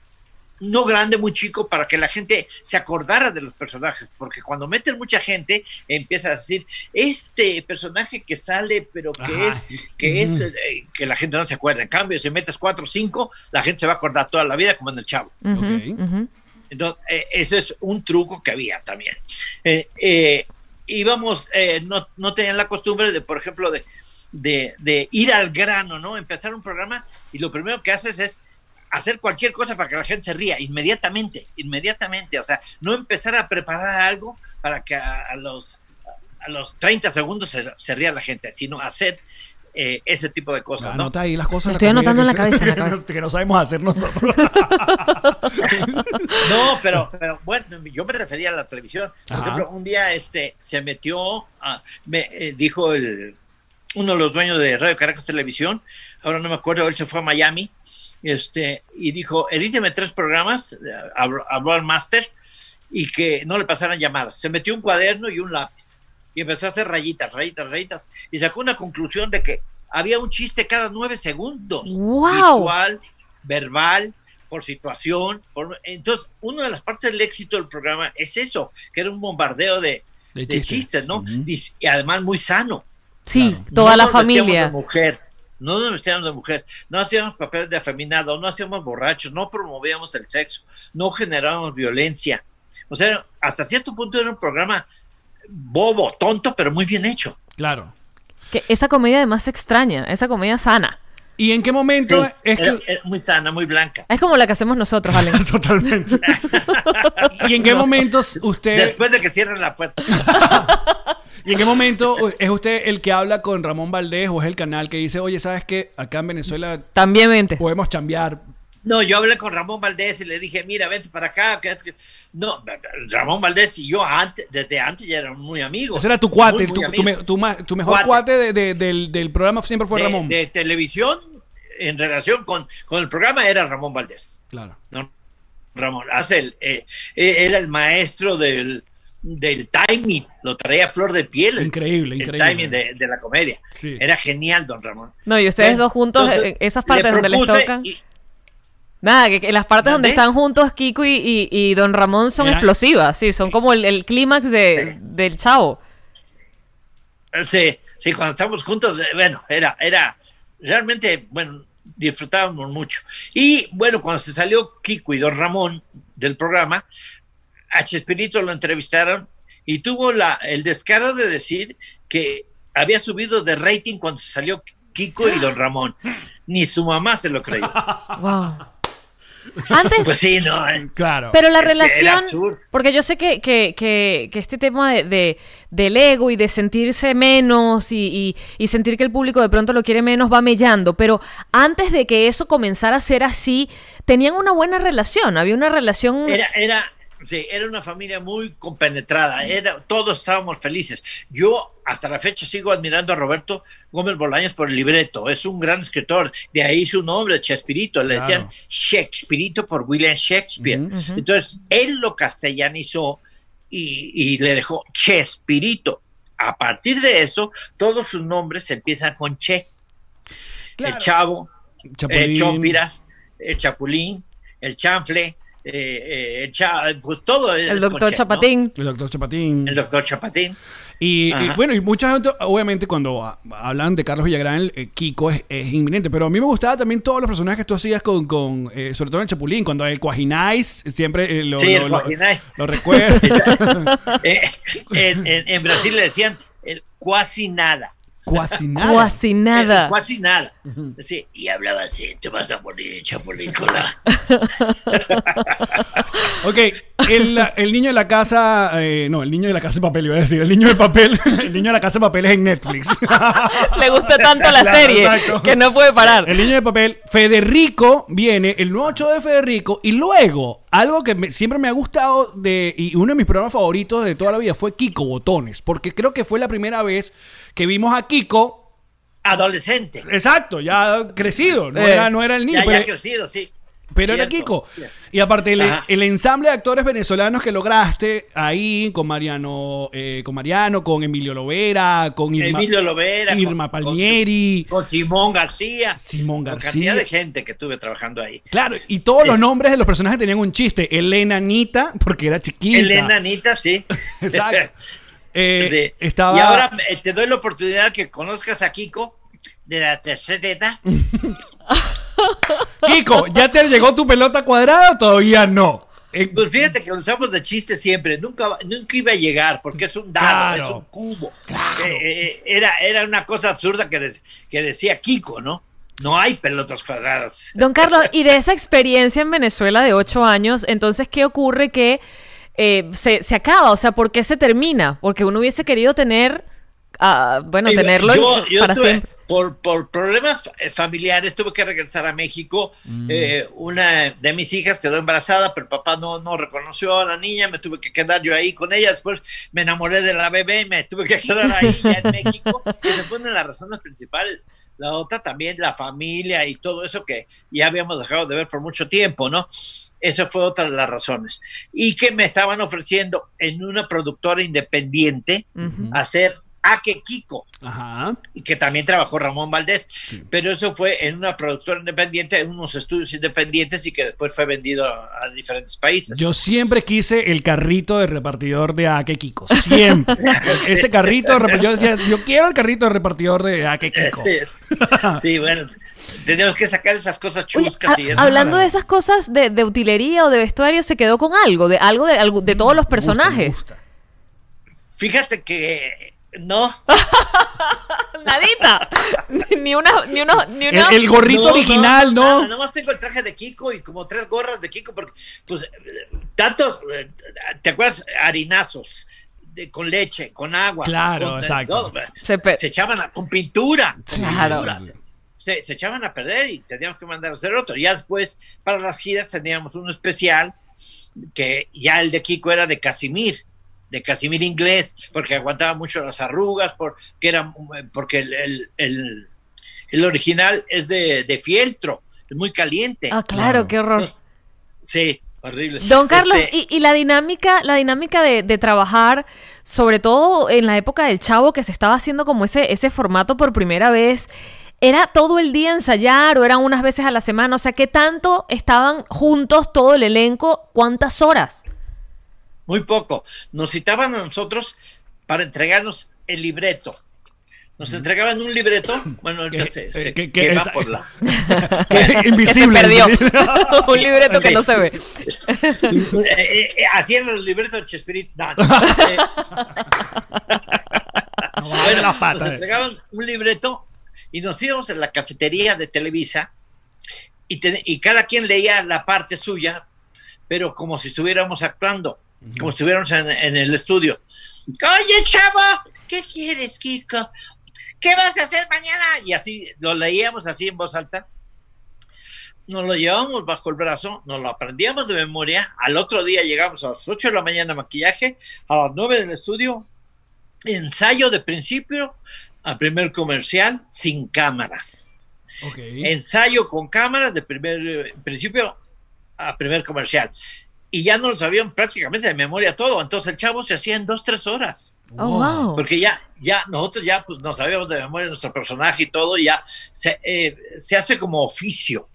Speaker 4: no grande, muy chico, para que la gente se acordara de los personajes, porque cuando meten mucha gente, empieza a decir, este personaje que sale, pero que
Speaker 3: Ajá.
Speaker 4: es, que es, eh, que la gente no se acuerda. En cambio, si metes cuatro o cinco, la gente se va a acordar toda la vida, como en el chavo. Entonces, eh, ese es un truco que había también. Eh, eh, íbamos, eh, no, no tenían la costumbre de, por ejemplo, de, de, de ir al grano, ¿no? Empezar un programa y lo primero que haces es hacer cualquier cosa para que la gente se ría inmediatamente, inmediatamente. O sea, no empezar a preparar algo para que a, a los, a los 30 segundos se, se ría la gente, sino hacer eh, ese tipo de cosas, ¿no?
Speaker 3: Anota ahí las cosas.
Speaker 1: Estoy anotando en la
Speaker 3: que-
Speaker 1: cabeza, en la cabeza.
Speaker 3: que no sabemos hacer nosotros.
Speaker 4: No, pero, pero bueno, yo me refería a la televisión. Por
Speaker 3: Ajá.
Speaker 4: ejemplo, un día este se metió, a- me eh, dijo el, uno de los dueños de Radio Caracas Televisión, ahora no me acuerdo, él se fue a Miami, este, y dijo, edíteme tres programas, eh, habló, habló al máster, y que no le pasaran llamadas. Se metió un cuaderno y un lápiz, y empezó a hacer rayitas, rayitas, rayitas, y sacó una conclusión de que había un chiste cada nueve segundos.
Speaker 1: ¡Guau!
Speaker 4: Visual, verbal, por situación. Por... Entonces, una de las partes del éxito del programa es eso, que era un bombardeo de,
Speaker 3: De
Speaker 4: de
Speaker 3: chistes.
Speaker 4: ¿no? Dis- Y además muy sano.
Speaker 1: Sí,
Speaker 3: Claro.
Speaker 1: toda
Speaker 4: No
Speaker 1: la familia.
Speaker 4: De mujer. No nos vestíamos de mujer, no hacíamos papeles de afeminado, no hacíamos borrachos, no promovíamos el sexo, no generábamos violencia. O sea, hasta cierto punto era un programa bobo, tonto, pero muy bien hecho.
Speaker 3: Claro.
Speaker 1: Que esa comedia además extraña, esa comedia sana.
Speaker 3: ¿Y en qué momento
Speaker 4: Sí,
Speaker 3: es
Speaker 4: era-
Speaker 3: que...
Speaker 4: era muy sana, muy blanca.
Speaker 1: Es como la que hacemos nosotros, Ale.
Speaker 3: Totalmente. ¿Y en qué momentos usted...
Speaker 4: Después de que cierren la puerta.
Speaker 3: ¿Y en qué momento es usted el que habla con Ramón Valdés o es el canal que dice, oye, ¿sabes qué? Acá en Venezuela
Speaker 1: También vente.
Speaker 3: podemos chambear.
Speaker 4: No, yo hablé con Ramón Valdés y le dije, mira, vente para acá. que es que-". No, Ramón Valdés y yo antes, desde antes ya eran muy amigos.
Speaker 3: Ese era tu cuate,
Speaker 4: Muy, muy
Speaker 3: tu, tu
Speaker 4: amigos.
Speaker 3: me- tu ma- tu mejor
Speaker 4: Cuates.
Speaker 3: cuate de- de- del, del programa siempre fue
Speaker 4: de,
Speaker 3: Ramón.
Speaker 4: de televisión en relación con, con el programa era Ramón Valdés.
Speaker 3: Claro.
Speaker 4: ¿no? Ramón, hace el, eh, eh, era el maestro del, del timing, lo traía a flor de piel. el-
Speaker 3: Increíble,
Speaker 4: el
Speaker 3: increíble.
Speaker 4: timing de, de la comedia.
Speaker 3: Sí.
Speaker 4: Era genial, don Ramón.
Speaker 1: No, y ustedes dos juntos,
Speaker 4: entonces,
Speaker 1: eh, esas
Speaker 4: le
Speaker 1: partes donde les tocan.
Speaker 4: y-
Speaker 1: Nada, que, que las partes donde están juntos Kiko y, y- y Don Ramón son
Speaker 3: Era-
Speaker 1: explosivas, sí, son como el, el clímax de, del chavo.
Speaker 4: Sí, sí, cuando estábamos juntos, eh, bueno, era, era, realmente, bueno, disfrutábamos mucho. Y bueno, cuando se salió Kiko y Don Ramón del programa, a Chespirito lo entrevistaron y tuvo la, el descaro de decir que había subido de rating cuando salió Kiko y Don Ramón. Ni su mamá se lo creyó.
Speaker 1: Wow. Antes,
Speaker 4: Pues sí, no, eh.
Speaker 3: Claro.
Speaker 1: Pero la relación, porque yo sé que, que, que, que este tema de, de- del ego y de sentirse menos y, y- y sentir que el público de pronto lo quiere menos va mellando, pero antes de que eso comenzara a ser así, tenían una buena relación, había una relación...
Speaker 4: Era, era, sí, era una familia muy compenetrada, era, todos estábamos felices. Yo hasta la fecha sigo admirando a Roberto Gómez Bolaños por el libreto, es un gran escritor, de ahí su nombre, Chespirito, le
Speaker 3: Claro.
Speaker 4: decían Shakespeareito por William Shakespeare. Entonces, él lo castellanizó y, y le dejó Chespirito. A partir de eso, todos sus nombres empiezan con Che.
Speaker 3: Claro.
Speaker 4: El Chavo,
Speaker 3: Chapulín.
Speaker 4: el Chompiras, el Chapulín, el Chanfle, eh, eh, pues todo. es
Speaker 1: el doctor. Chapatín.
Speaker 3: El doctor Chapatín.
Speaker 4: El doctor Chapatín.
Speaker 3: Y, bueno, y mucha gente, obviamente, cuando hablan de Carlos Villagrán, eh, Kiko es, es inminente. Pero a mí me gustaba también todos los personajes que tú hacías con, con eh, sobre todo en el Chapulín, cuando el Cuajinais siempre eh, lo,
Speaker 4: Sí,
Speaker 3: lo-
Speaker 4: el
Speaker 3: lo-
Speaker 4: Cuajinais.
Speaker 3: lo recuerdo.
Speaker 4: Eh, en, en- en Brasil le decían el cuasi nada.
Speaker 3: Cuasi nada.
Speaker 1: Cuasi nada.
Speaker 4: El cuasi nada. Sí, y hablaba así, te vas a morir, Chapulín, con la...
Speaker 3: Ok, el, el niño de la casa, eh, no, el niño de la casa de papel, iba a decir, el niño de papel, el niño de la casa de papel es en Netflix.
Speaker 1: Le gusta tanto la
Speaker 3: Claro,
Speaker 1: serie
Speaker 3: exacto.
Speaker 1: que no puede parar.
Speaker 3: El niño de papel, Federico viene, el nuevo show de Federico, y luego, algo que me- siempre me ha gustado de, y uno de mis programas favoritos de toda la vida fue Kiko Botones, porque creo que fue la primera vez que vimos a Kiko,
Speaker 4: Adolescente.
Speaker 3: exacto, ya crecido, no,
Speaker 1: Eh.
Speaker 3: era, no era el niño,
Speaker 4: Ya, ya
Speaker 3: pero,
Speaker 4: crecido, sí.
Speaker 3: Pero era
Speaker 4: Cierto,
Speaker 3: Kiko.
Speaker 4: cierto.
Speaker 3: Y aparte, el, ensamble de actores venezolanos que lograste ahí, con Mariano, eh, con Mariano, con Emilio Lovera, con Irma,
Speaker 4: Emilio Lovera. con-
Speaker 3: Irma
Speaker 4: con-
Speaker 3: Palmieri.
Speaker 4: Con, Simón García.
Speaker 3: Simón
Speaker 4: Con
Speaker 3: García.
Speaker 4: cantidad de gente que estuve trabajando ahí.
Speaker 3: Claro, y todos los
Speaker 4: Es-
Speaker 3: nombres de los personajes tenían un chiste. Elena Anita, porque era chiquita.
Speaker 4: Elena Anita, sí.
Speaker 3: Exacto. Eh,
Speaker 4: Sí.
Speaker 3: Estaba.
Speaker 4: Y ahora eh, te doy la oportunidad que conozcas a Kiko de la tercera edad.
Speaker 3: Kiko, ¿ya te llegó tu pelota cuadrada o todavía no? Eh,
Speaker 4: Pues fíjate que lo usamos de chiste siempre, nunca, nunca iba a llegar porque es un dado,
Speaker 3: Claro.
Speaker 4: es un cubo. Eh, eh, era, era una cosa absurda que, de- que decía Kiko, ¿no? No hay pelotas cuadradas.
Speaker 1: Don Carlos, y de esa experiencia en Venezuela de ocho años, entonces, ¿qué ocurre que eh, se, se acaba? O sea, ¿por qué se termina? Porque uno hubiese querido tener, ah, bueno, tenerlo
Speaker 4: yo- yo
Speaker 1: para
Speaker 4: tuve-
Speaker 1: siempre.
Speaker 4: Por, por problemas familiares tuve que regresar a México.
Speaker 1: Mm.
Speaker 4: Eh, una de mis hijas quedó embarazada, pero papá no, no reconoció a la niña. Me tuve que quedar yo ahí con ella. Después me enamoré de la bebé y me tuve que quedar ahí ya en México. Esas fueron las razones principales. La otra también, la familia y todo eso que ya habíamos dejado de ver por mucho tiempo, ¿no? Esa fue otra de las razones. Y que me estaban ofreciendo en una productora independiente
Speaker 1: Ujú.
Speaker 4: hacer Ake Kiko
Speaker 3: Ajá.
Speaker 4: y que también trabajó Ramón Valdés, pero eso fue en una productora independiente, en unos estudios independientes y que después fue vendido a, a diferentes países.
Speaker 3: Yo siempre quise el carrito de repartidor de Ake Kiko. Siempre. Ese carrito de repartidor. Yo decía, yo quiero el carrito de repartidor de Ake Kiko.
Speaker 4: Sí, es- sí, bueno, tenemos que sacar esas cosas
Speaker 1: Oye,
Speaker 4: chuscas
Speaker 1: a-
Speaker 4: y eso.
Speaker 1: hablando de esas cosas de, de utilería o de vestuario, se quedó con algo, de algo de, algo, de todos los
Speaker 3: Me gusta, me
Speaker 1: personajes.
Speaker 3: gusta.
Speaker 4: Fíjate que no.
Speaker 1: Nadita. ni una, ni uno, ni una.
Speaker 3: el gorrito original, ¿no?
Speaker 4: Nada, nada más tengo el traje de Kiko y como tres gorras de Kiko, porque, pues, tantos, eh, ¿te acuerdas? Harinazos. de- con leche, con agua.
Speaker 3: Claro,
Speaker 4: con-
Speaker 3: exacto.
Speaker 4: no,
Speaker 1: Se pe-
Speaker 4: se echaban a- con pintura. con
Speaker 1: Claro.
Speaker 4: pintura. Se, se echaban a perder y teníamos que mandar a hacer otro. Ya después, para las giras, teníamos uno especial que ya el de Kiko era de Casimir, de Casimir inglés, porque aguantaba mucho las arrugas, porque, era, porque el, el- el- el original es de, de fieltro, es muy caliente.
Speaker 1: Ah, claro, qué horror.
Speaker 4: Sí, horrible.
Speaker 1: Don Carlos,
Speaker 4: Este,
Speaker 1: y, y la dinámica, la dinámica de, de trabajar, sobre todo en la época del Chavo, que se estaba haciendo como ese, ese formato por primera vez, ¿Era todo el día ensayar o eran unas veces a la semana? O sea, ¿qué tanto estaban juntos todo el elenco? ¿Cuántas horas?
Speaker 4: Muy poco. Nos citaban a nosotros para entregarnos el libreto. Nos entregaban un libreto, bueno, ahorita se,
Speaker 3: eh,
Speaker 4: se-
Speaker 3: es-
Speaker 4: por la...
Speaker 3: Invisible.
Speaker 1: Perdió. Un libreto que no se ve.
Speaker 4: Eh, eh, eh, hacían los libretos de Chespirito. No, no. Eh,
Speaker 3: No
Speaker 4: bueno, nos entregaban un libreto y nos íbamos a la cafetería de Televisa y, te- y cada quien leía la parte suya, pero como si estuviéramos actuando, como si estuviéramos en, en el estudio. Oye, chavo, ¿qué quieres, Kiko? ¿Qué vas a hacer mañana? Y así lo leíamos así en voz alta. Nos lo llevábamos bajo el brazo, nos lo aprendíamos de memoria. Al otro día llegamos a las 8 de la mañana maquillaje, a las 9 del estudio, ensayo de principio a primer comercial sin cámaras.
Speaker 3: Ok.
Speaker 4: Ensayo con cámaras de primer eh, principio a primer comercial. Y ya no lo sabían prácticamente de memoria todo. Entonces el chavo se hacía en dos, tres horas.
Speaker 1: Oh, wow.
Speaker 4: Porque ya, ya, nosotros ya pues nos sabíamos de memoria nuestro personaje y todo, y ya se, eh, se hace como oficio.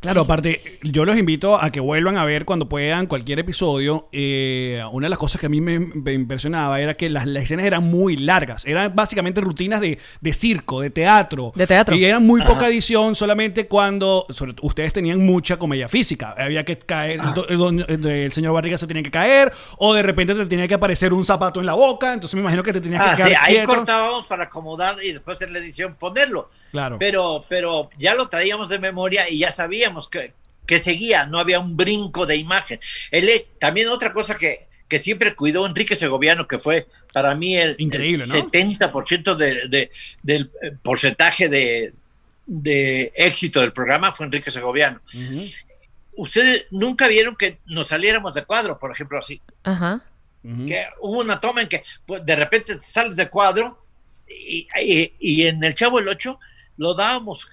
Speaker 3: Claro, aparte, yo los invito a que vuelvan a ver cuando puedan cualquier episodio. Eh, una de las cosas que a mí me, me impresionaba era que las, las escenas eran muy largas. Eran básicamente rutinas de, de circo, de teatro.
Speaker 1: De teatro.
Speaker 3: Y eran muy
Speaker 4: Ajá.
Speaker 3: poca edición solamente cuando sobre- ustedes tenían mucha comedia física. Había que caer, do- do- el señor Barriga se tenía que caer, o de repente te tenía que aparecer un zapato en la boca. Entonces me imagino que te tenías
Speaker 4: Ah,
Speaker 3: que
Speaker 4: sí,
Speaker 3: quedar
Speaker 4: ahí
Speaker 3: quieto.
Speaker 4: cortábamos para acomodar y después en la edición ponerlo.
Speaker 3: Claro.
Speaker 4: Pero, pero ya lo traíamos de memoria y ya sabíamos que, que seguía, no había un brinco de imagen. Él, eh, también otra cosa que, que siempre cuidó Enrique Segoviano, que fue para mí el,
Speaker 3: Increíble,
Speaker 4: el
Speaker 3: ¿no?
Speaker 4: 70% de, de- del eh, porcentaje de, de éxito del programa fue Enrique Segoviano. Ustedes nunca vieron que nos saliéramos de cuadro, por ejemplo, así.
Speaker 1: Ajá.
Speaker 4: que hubo una toma en que pues, de repente te sales de cuadro y, y- y en el Chavo el 8 lo dábamos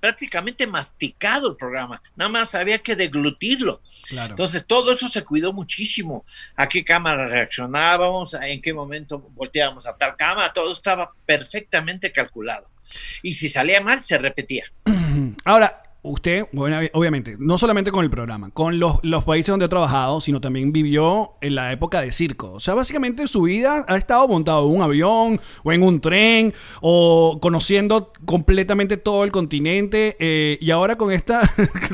Speaker 4: prácticamente masticado el programa, nada más había que deglutirlo.
Speaker 3: Claro.
Speaker 4: Entonces todo eso se cuidó muchísimo, a qué cámara reaccionábamos, en qué momento volteábamos a tal cámara, todo estaba perfectamente calculado. Y si salía mal, se repetía.
Speaker 3: Ahora, usted, bueno, obviamente, no solamente con el programa, con los, los países donde ha trabajado, sino también vivió en la época de circo. O sea, básicamente su vida ha estado montado en un avión o en un tren o conociendo completamente todo el continente eh, y ahora con esta...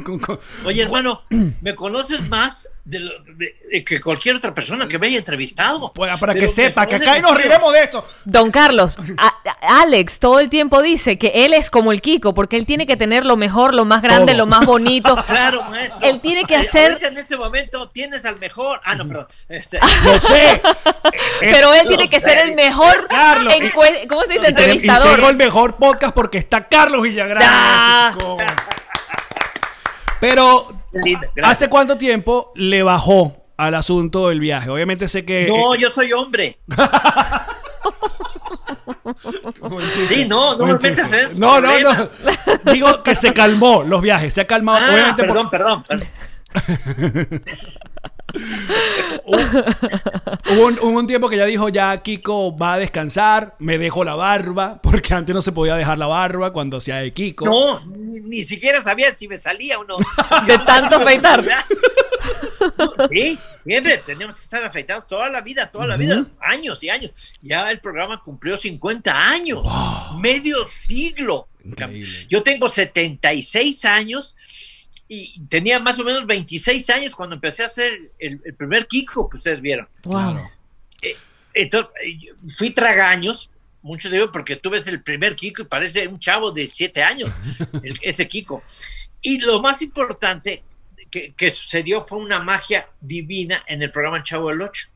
Speaker 4: Oye, hermano, me conoces más de lo- de- de que cualquier otra persona que me haya entrevistado.
Speaker 3: Pues, para
Speaker 4: Pero
Speaker 3: que sepa que
Speaker 4: conoces
Speaker 3: acá y nos riremos de esto.
Speaker 1: Don Carlos, a- a- Alex todo el tiempo dice que él es como el Kiko, porque él tiene que tener lo mejor, lo más grande,
Speaker 3: Todo.
Speaker 1: lo más bonito.
Speaker 4: Claro, maestro.
Speaker 1: Él tiene que
Speaker 4: Eh,
Speaker 1: hacer-
Speaker 4: ahorita en este momento tienes al mejor. Ah, no, perdón. Este,
Speaker 3: Lo sé.
Speaker 1: Pero él
Speaker 4: Lo
Speaker 1: tiene que
Speaker 4: sé.
Speaker 1: ser el mejor
Speaker 3: Carlos,
Speaker 1: encue- ¿cómo se dice?
Speaker 3: Y tengo
Speaker 1: Entrevistador.
Speaker 3: el mejor podcast porque está Carlos Villagrán.
Speaker 1: Ah.
Speaker 3: chico. Pero, ¿hace cuánto tiempo le bajó al asunto del viaje? Obviamente sé que...
Speaker 4: No, yo soy hombre. Sí, no, no me en esos
Speaker 3: No, no, no. Digo que se calmó los viajes, se ha calmado.
Speaker 4: Ah,
Speaker 3: Obviamente por-
Speaker 4: perdón, perdón, perdón.
Speaker 3: Hubo un, hubo un tiempo que ya dijo, ya Kiko va a descansar, me dejo la barba, porque antes no se podía dejar la barba cuando hacía de Kiko.
Speaker 4: No, ni, ni siquiera sabía si me salía o no.
Speaker 1: De tanto afeitar.
Speaker 4: Sí, siempre teníamos que estar afeitados toda la vida, toda la vida, años y años. Ya el programa cumplió 50 años, medio siglo.
Speaker 3: Increíble.
Speaker 4: Yo tengo 76 años y tenía más o menos 26 años cuando empecé a hacer el, el primer Kiko que ustedes vieron.
Speaker 1: Wow.
Speaker 4: Entonces, eh, fui tragaños, muchos digo, porque tú ves el primer Kiko y parece un chavo de 7 años, el- ese Kiko. Y lo más importante que, que sucedió fue una magia divina en el programa Chavo del 8.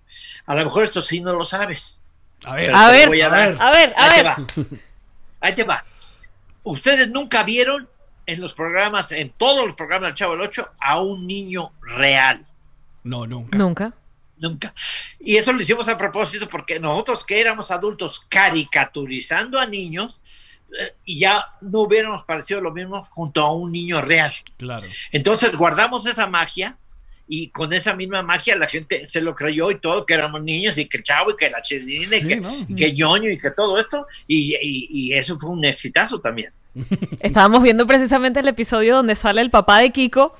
Speaker 4: A lo mejor esto sí no lo sabes.
Speaker 3: A ver,
Speaker 1: A
Speaker 4: te
Speaker 1: ver,
Speaker 4: voy
Speaker 3: a
Speaker 4: dar.
Speaker 3: ver.
Speaker 1: A ver, a
Speaker 4: Ahí te
Speaker 1: ver.
Speaker 4: va. Ahí te va. Ustedes nunca vieron en los programas, en todos los programas del Chavo del 8, a un niño real.
Speaker 3: No, nunca.
Speaker 1: Nunca.
Speaker 4: Nunca. Y eso lo hicimos a propósito porque nosotros que éramos adultos caricaturizando a niños, eh, y ya no hubiéramos parecido lo mismo junto a un niño real.
Speaker 3: Claro.
Speaker 4: Entonces guardamos esa magia y con esa misma magia la gente se lo creyó y todo, que éramos niños y que el chavo y que la chilina y que,
Speaker 3: ¿no?
Speaker 4: que ñoño y que todo esto, y, y- y eso fue un exitazo también.
Speaker 1: Estábamos viendo precisamente el episodio donde sale el papá de Kiko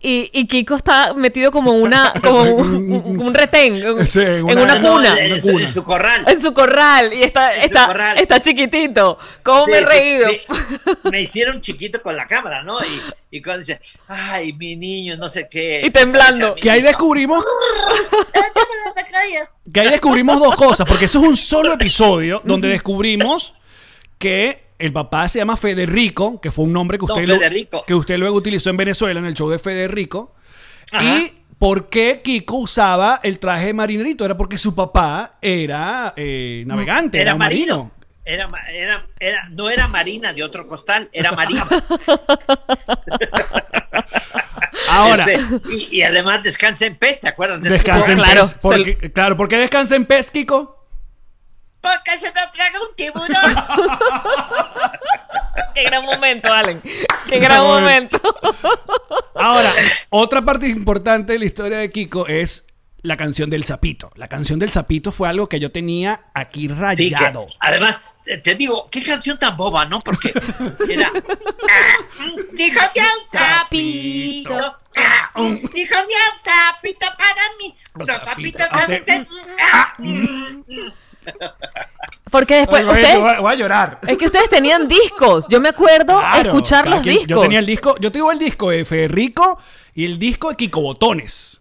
Speaker 1: y, y Kiko está metido como una como un, un- un retén en,
Speaker 3: Sí, en
Speaker 1: en
Speaker 3: una-
Speaker 1: una,
Speaker 4: No,
Speaker 1: cuna.
Speaker 4: en, su, en su corral.
Speaker 1: En su corral y está, está,
Speaker 4: corral.
Speaker 1: está chiquitito. ¿Cómo me he reído?
Speaker 4: Me, me hicieron chiquito con la cámara, ¿no? Y, y cuando dice, ay, mi niño, no sé qué.
Speaker 1: Y temblando.
Speaker 3: Que ahí descubrimos. que ahí descubrimos dos cosas, porque eso es un solo episodio donde descubrimos que el papá se llama Federico, que fue un nombre que
Speaker 4: Don
Speaker 3: usted, lo- que usted luego utilizó en Venezuela en el show de Federico.
Speaker 4: Ajá.
Speaker 3: Y por qué Kiko usaba el traje de marinerito. Era porque su papá era eh, navegante, era,
Speaker 4: Era
Speaker 3: marino.
Speaker 4: marino. Era, era, era, no era marina de otro costal, era marina.
Speaker 3: Ahora,
Speaker 4: Este, y, y además descansa en pez, ¿te acuerdas de
Speaker 3: descansa en
Speaker 1: Claro,
Speaker 3: pez. Porque- claro, ¿por qué descansa en pez, Kiko?
Speaker 4: Porque se te traga un tiburón.
Speaker 1: Qué gran momento, Allen. Qué gran momento.
Speaker 3: Ahora, otra parte importante de la historia de Kiko es la canción del sapito. La canción del sapito fue algo que yo tenía aquí
Speaker 4: Sí, que,
Speaker 3: rayado.
Speaker 4: además, te, digo, qué canción tan boba, ¿no? Porque era. Dijo ya un sapito. Dijo ya un sapito para mí. Los
Speaker 3: sapito.
Speaker 4: sapitos
Speaker 3: Hace-
Speaker 4: hacen, ah, mm.
Speaker 1: Porque después,
Speaker 3: Oye,
Speaker 1: ustedes,
Speaker 3: voy, a, voy a llorar.
Speaker 1: es que ustedes tenían discos. Yo me acuerdo
Speaker 3: Claro,
Speaker 1: escuchar los discos.
Speaker 3: Yo tenía el disco, yo tengo el disco de Federico y el disco de Kiko Botones.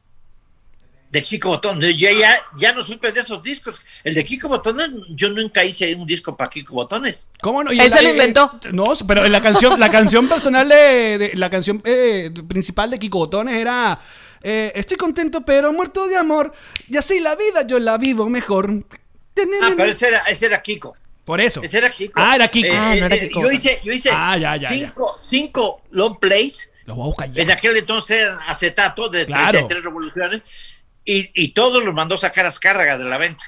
Speaker 4: De Kiko Botón. Yo ya, ya no supe de esos discos. El de Kiko Botones, yo nunca hice un disco para Kiko Botones.
Speaker 3: ¿Cómo no? Y
Speaker 1: Él
Speaker 3: la-
Speaker 1: se lo
Speaker 3: eh,
Speaker 1: inventó.
Speaker 3: no, pero la canción, la canción personal de, de- la canción eh, principal de Kiko Botones era eh, Estoy contento pero muerto de amor y así la vida yo la vivo mejor.
Speaker 4: Ah, pero ese era, ese era Kiko.
Speaker 3: Por eso.
Speaker 4: Ese era Kiko.
Speaker 3: Ah, era Kiko.
Speaker 1: Ah, no era
Speaker 4: eh,
Speaker 1: Kiko.
Speaker 4: Yo hice, yo hice
Speaker 3: Ah, ya, ya,
Speaker 4: cinco, cinco long plays.
Speaker 3: Los voy a buscar ya.
Speaker 4: En aquel entonces eran acetato de
Speaker 3: Claro.
Speaker 4: 33 revoluciones. Y, y todos los mandó sacar a Azcárraga de la venta.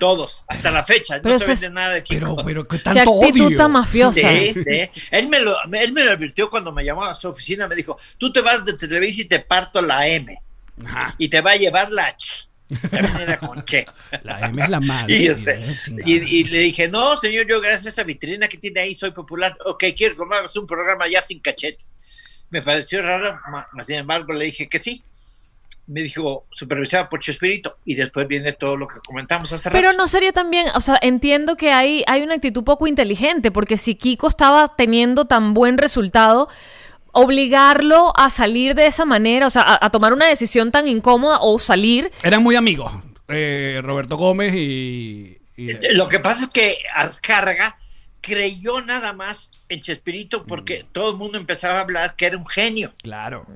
Speaker 4: Todos, hasta la fecha.
Speaker 1: Pero
Speaker 4: no se
Speaker 1: es-
Speaker 4: vende nada de Kiko.
Speaker 3: Pero, pero qué
Speaker 1: Qué
Speaker 3: tanto
Speaker 1: actitud
Speaker 3: odio.
Speaker 1: tan mafiosa.
Speaker 4: Sí, sí. Él, me lo, él me lo advirtió cuando me llamó a su oficina. Me dijo: Tú te vas de Televisa y te parto la M.
Speaker 3: Ajá.
Speaker 4: Y te va a llevar la H. Era con che.
Speaker 3: La M es la madre.
Speaker 4: Y, este, y- y le dije, no, señor, yo gracias a esa vitrina que tiene ahí soy popular. Ok, quiero que un programa ya sin cachetes. Me pareció raro, ma- ma- sin embargo le dije que sí. Me dijo, supervisada por Chespirito. Y después viene todo lo que comentamos hace
Speaker 1: Pero
Speaker 4: rato.
Speaker 1: no sería también, o sea, entiendo que hay, hay una actitud poco inteligente, porque si Kiko estaba teniendo tan buen resultado, obligarlo a salir de esa manera, o sea, a, a tomar una decisión tan incómoda o salir,
Speaker 3: Eran muy amigos. eh, Roberto Gómez y. y-
Speaker 4: Eh, Lo que pasa es que Azcárraga creyó nada más en Chespirito
Speaker 3: Mm.
Speaker 4: porque todo el mundo empezaba a hablar que era un genio.
Speaker 3: claro.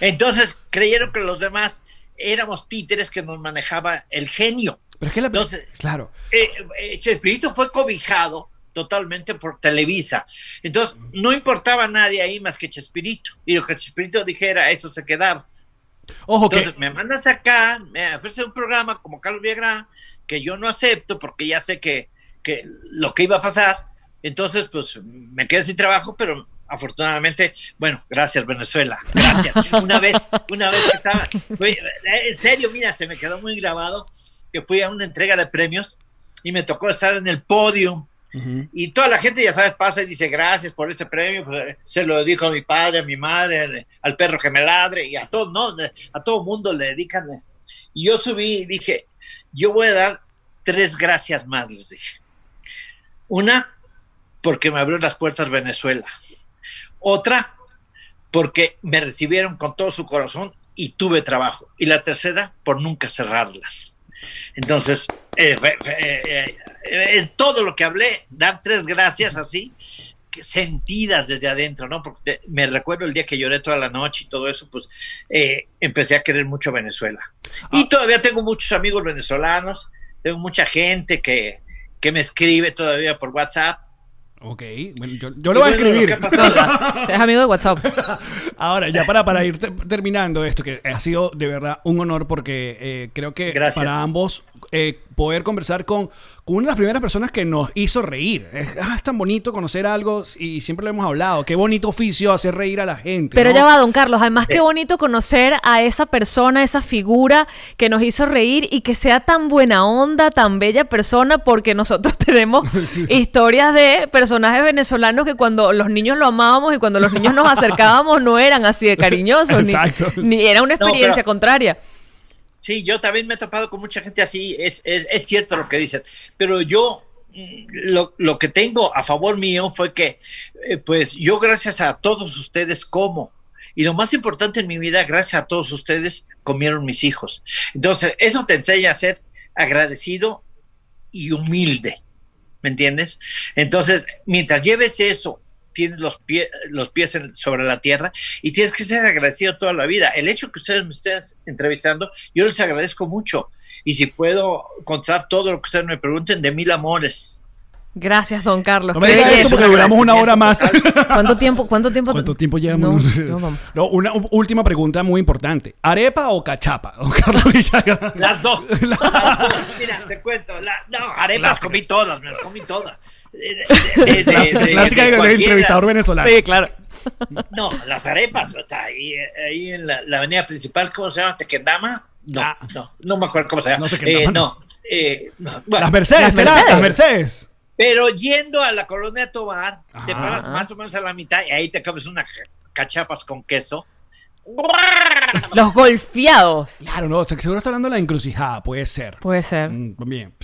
Speaker 4: Entonces creyeron que los demás éramos títeres que nos manejaba el genio.
Speaker 3: Pero es que la.
Speaker 4: Entonces-
Speaker 3: claro.
Speaker 4: eh, eh, Chespirito fue cobijado totalmente por Televisa. Entonces, no importaba a nadie ahí más que Chespirito. Y lo que Chespirito dijera, eso se quedaba.
Speaker 3: Ojo que.
Speaker 4: Entonces, me mandas acá, me ofrece un programa como Carlos Villagrán, que yo no acepto porque ya sé que, que lo que iba a pasar. Entonces, pues, me quedé sin trabajo, pero afortunadamente, bueno, gracias Venezuela, gracias. Una vez, una vez que estaba, fue- en serio, mira, se me quedó muy grabado que fui a una entrega de premios y me tocó estar en el podio
Speaker 3: Ujú.
Speaker 4: y toda la gente, ya sabes, pasa y dice gracias por este premio. pues, eh, se lo dedico a mi padre, a mi madre, al perro que me ladre y a todo, no, a todo mundo le dedican. eh. Y yo subí y dije, yo voy a dar tres gracias más, les dije. Una, porque me abrió las puertas Venezuela. Otra, porque me recibieron con todo su corazón y tuve trabajo. Y la tercera, por nunca cerrarlas. Entonces, eh, eh, eh, en todo lo que hablé, dar tres gracias así, que sentidas desde adentro, ¿no? Porque te- me recuerdo el día que lloré toda la noche y todo eso, pues eh, empecé a querer mucho Venezuela. Y todavía tengo muchos amigos venezolanos, tengo mucha gente que, que me escribe todavía por WhatsApp.
Speaker 3: Ok. Bueno, yo, yo lo voy a
Speaker 4: bueno,
Speaker 3: escribir.
Speaker 1: es amigo de WhatsApp.
Speaker 3: Ahora, ya para, para ir te- terminando esto, que ha sido de verdad un honor porque eh, creo que
Speaker 4: Gracias.
Speaker 3: para ambos eh, poder conversar con, con una de las primeras personas que nos hizo reír. Es, ah, es tan bonito conocer algo y siempre lo hemos hablado. Qué bonito oficio hacer reír a la gente.
Speaker 1: Pero
Speaker 3: ¿no?
Speaker 1: ya va, don Carlos. Además, qué bonito conocer a esa persona, esa figura que nos hizo reír y que sea tan buena onda, tan bella persona, porque nosotros tenemos historias de personajes venezolanos que cuando los niños lo amábamos y cuando los niños nos acercábamos no eran así de cariñosos, ni-
Speaker 3: Exacto.
Speaker 1: ni, era una
Speaker 4: No, pero-
Speaker 1: experiencia contraria.
Speaker 4: Sí, yo también me he topado con mucha gente así, es, es, es cierto lo que dicen, pero yo mm, lo, lo que tengo a favor mío fue que, eh, pues yo gracias a todos ustedes como, y lo más importante en mi vida, gracias a todos ustedes, comieron mis hijos. Entonces, eso te enseña a ser agradecido y humilde, ¿me entiendes? Entonces, mientras lleves eso, tienes los, pie- los pies sobre la tierra y tienes que ser agradecido toda la vida. El hecho que ustedes me estén entrevistando, yo les agradezco mucho. Y si puedo contar todo lo que ustedes me pregunten de mil amores.
Speaker 1: Gracias, don Carlos.
Speaker 3: No me digas esto porque duramos una hora más.
Speaker 1: ¿Cuánto tiempo? ¿Cuánto tiempo?
Speaker 3: ¿Cuánto tiempo llevamos?
Speaker 1: No, no, vamos.
Speaker 3: No, una última pregunta muy importante. ¿Arepa o cachapa? Don Carlos Villagrán.
Speaker 4: Las dos. Mira, te cuento. la- no, arepas comí todas, me las comí todas. De- de- de-
Speaker 3: Clásica,
Speaker 4: de-
Speaker 3: entrevistador venezolano.
Speaker 1: Sí, claro.
Speaker 4: No, las arepas, está ahí, ahí en la, la avenida principal, ¿cómo se llama? ¿Tequendama? No,
Speaker 3: Ah.
Speaker 4: no, no me acuerdo cómo se llama.
Speaker 3: No,
Speaker 4: Eh,
Speaker 3: no.
Speaker 4: eh, no, bueno,
Speaker 3: Las Mercedes,
Speaker 1: Las. Mercedes.
Speaker 3: Las Mercedes.
Speaker 4: Pero yendo a la colonia Tobar, te
Speaker 3: Ajá.
Speaker 4: paras más o menos a la mitad y ahí te comes unas ca- cachapas con queso.
Speaker 1: Los golfeados.
Speaker 3: Claro, no, estoy- seguro está hablando de la encrucijada, puede ser.
Speaker 1: Puede ser.
Speaker 3: Mm, Bien.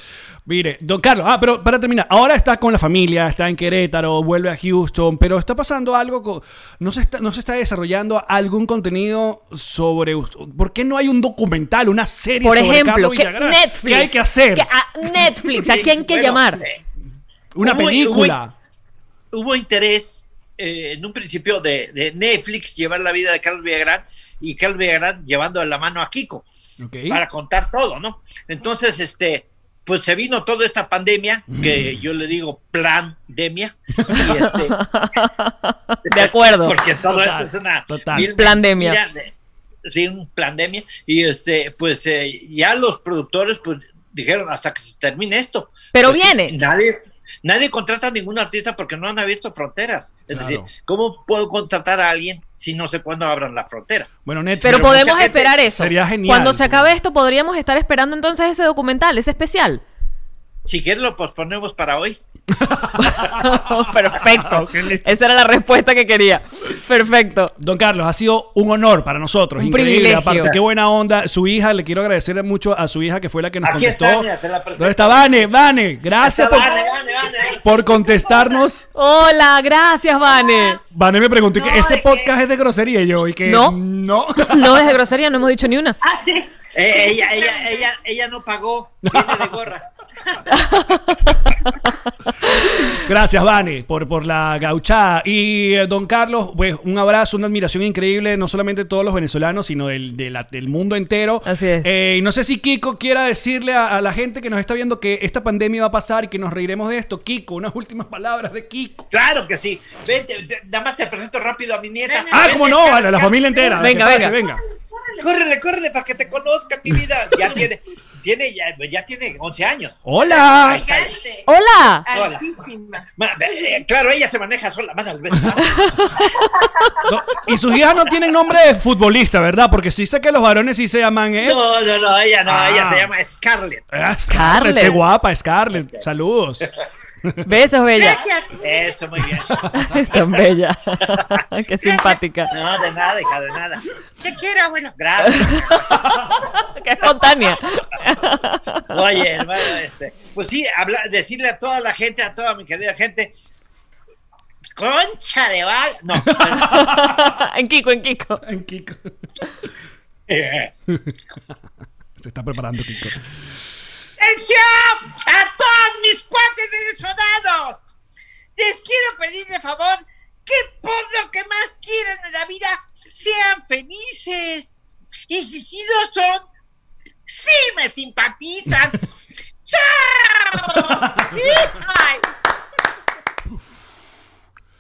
Speaker 3: Mire, don Carlos, ah, pero para terminar, ahora está con la familia, está en Querétaro, vuelve a Houston, pero está pasando algo, con- no, se está, no se está desarrollando algún contenido sobre. ¿Por qué no hay un documental, una serie
Speaker 1: Por
Speaker 3: sobre
Speaker 1: ejemplo,
Speaker 3: Carlos
Speaker 1: que? Netflix.
Speaker 3: ¿Qué hay que hacer?
Speaker 1: que a Netflix. ¿A quién que
Speaker 4: Bueno,
Speaker 1: llamar?
Speaker 3: Una
Speaker 4: hubo-
Speaker 3: película.
Speaker 4: Hubo interés eh, en un principio de, de Netflix llevar la vida de Carlos Villagrán y Carlos Villagrán llevando de la mano a Kiko para contar todo, ¿no? Entonces, este, pues se vino toda esta pandemia,
Speaker 3: Mm.
Speaker 4: que yo le digo pandemia, y este,
Speaker 1: De acuerdo.
Speaker 4: porque todo
Speaker 3: Total,
Speaker 4: esto es una
Speaker 3: total.
Speaker 4: de- Sí, un pandemia. Y este, pues eh, ya los productores pues dijeron hasta que se termine esto.
Speaker 1: Pero
Speaker 4: Pues,
Speaker 1: viene.
Speaker 4: Nadie, nadie contrata a ningún artista porque no han abierto fronteras. Es
Speaker 3: Claro.
Speaker 4: decir, ¿cómo puedo contratar a alguien si no sé cuándo abran la frontera?
Speaker 3: Bueno, Netflix.
Speaker 1: Pero podemos
Speaker 4: gente-
Speaker 1: esperar eso.
Speaker 3: Sería genial.
Speaker 1: Cuando se acabe esto, podríamos estar esperando entonces ese documental, ese especial.
Speaker 4: Si quieres lo posponemos para hoy.
Speaker 1: Perfecto. Esa era la respuesta que quería. Perfecto.
Speaker 3: Don Carlos, ha sido un honor para nosotros.
Speaker 1: Un
Speaker 3: Increíble.
Speaker 1: privilegio.
Speaker 3: Aparte, qué buena onda. Su hija, le quiero agradecer mucho a su hija que fue la que nos
Speaker 4: Aquí
Speaker 3: contestó.
Speaker 4: está, mira, te la presento.
Speaker 3: ¿Dónde está Vane? Vane, gracias por, por contestarnos.
Speaker 1: Hola, gracias, Vane.
Speaker 3: Vane me preguntó que ese
Speaker 5: ¿de
Speaker 3: podcast es de grosería y yo y que
Speaker 1: No.
Speaker 3: no.
Speaker 1: No es de grosería, no hemos dicho ni una.
Speaker 5: Ah, sí.
Speaker 4: Eh, ella, ella, ella, ella no pagó. Viene de gorra.
Speaker 3: Gracias, Vane, por, por la gauchada. Y eh, don Carlos, pues un abrazo, una admiración increíble, no solamente de todos los venezolanos, sino del, de la- del mundo entero.
Speaker 1: Así es.
Speaker 3: Eh, y no sé si Kiko quiera decirle a, a la gente que nos está viendo que esta pandemia va a pasar y que nos reiremos de esto. Kiko, unas últimas palabras de Kiko.
Speaker 4: Claro que sí. Vente, te- nada más te presento rápido a mi nieta.
Speaker 3: Ah,
Speaker 4: Vente,
Speaker 3: cómo no, a la, la familia entera.
Speaker 1: Venga,
Speaker 3: pase,
Speaker 1: venga.
Speaker 4: Córrele, córrele para que te conozcan, mi vida. Ya tiene, tiene, ya, ya tiene 11 años.
Speaker 3: Hola.
Speaker 1: Hola.
Speaker 4: Eh, Claro, ella se maneja sola. Mándale, ven.
Speaker 3: No, y sus hijas no tienen nombre de futbolista, ¿verdad? Porque sí sé que los varones sí se llaman, ¿eh?
Speaker 4: No, no, no, ella no,
Speaker 3: Ah.
Speaker 4: ella se llama Scarlett.
Speaker 3: Ah, Scarlett,
Speaker 1: Scarlett.
Speaker 3: qué guapa, Scarlett. Saludos.
Speaker 1: Besos, bella.
Speaker 5: Gracias.
Speaker 4: Eso, muy bien.
Speaker 1: Tan bella. Qué simpática.
Speaker 4: No, de nada, hija, de nada. Te quiero, abuelo. Gracias.
Speaker 1: Qué espontánea.
Speaker 4: Oye, hermano, este, pues sí, habla, decirle a toda la gente, a toda mi querida gente, concha de val. No,
Speaker 1: en Kiko, en Kiko.
Speaker 3: En Kiko.
Speaker 4: eh,
Speaker 3: Se está preparando Kiko.
Speaker 4: ¡Atención! ¡A todos mis cuates venezolanos! Les quiero pedir de favor que por lo que más quieran en la vida sean felices. Y si sí lo son, sí me simpatizan. ¡Chao! ¡Ay!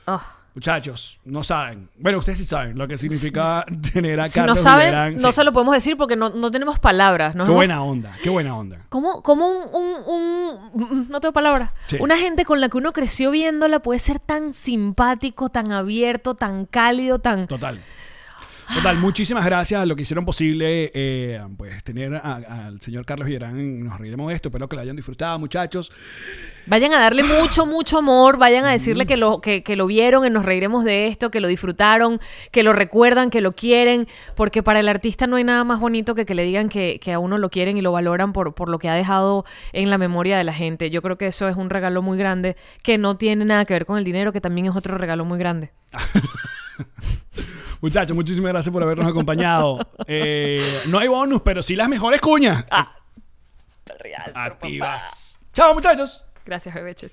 Speaker 1: Oh,
Speaker 3: Muchachos, no saben. Bueno, ustedes sí saben lo que significa tener a
Speaker 1: Si no saben,
Speaker 3: Villagrán.
Speaker 1: no
Speaker 3: Sí.
Speaker 1: se lo podemos decir porque no, no tenemos palabras. ¿no?
Speaker 3: Qué buena onda, qué buena onda.
Speaker 1: ¿Cómo, cómo un, un- un- No tengo palabras.
Speaker 3: Sí.
Speaker 1: Una gente con la que uno creció viéndola puede ser tan simpático, tan abierto, tan cálido, tan...
Speaker 3: Total. Total, muchísimas gracias a lo que hicieron posible, eh, pues tener a- al señor Carlos Villarán, nos reiremos de esto, espero que lo hayan disfrutado, muchachos.
Speaker 1: Vayan a darle mucho, mucho amor, vayan a decirle que lo, que, que lo vieron, que nos reiremos de esto, que lo disfrutaron, que lo recuerdan, que lo quieren, porque para el artista no hay nada más bonito que que le digan que, que a uno lo quieren y lo valoran por, por lo que ha dejado en la memoria de la gente. Yo creo que eso es un regalo muy grande, que no tiene nada que ver con el dinero, que también es otro regalo muy grande.
Speaker 3: Muchachos, muchísimas gracias por habernos acompañado. Eh, no hay bonus, pero sí las mejores cuñas.
Speaker 1: Ah.
Speaker 3: Activas. Chao, muchachos.
Speaker 1: Gracias, bebeches.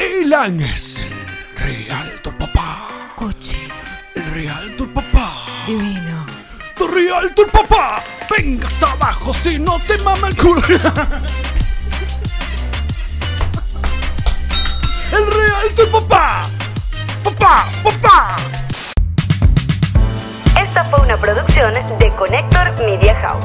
Speaker 3: Ilan es el Realtor, papá.
Speaker 1: Coche
Speaker 3: El Realtor, papá.
Speaker 1: divino.
Speaker 3: Tu Realtor, papá. Venga hasta abajo si no te mama el culo. El Realtor, papá. Papá, papá.
Speaker 2: Esta fue una producción de Connector Media House.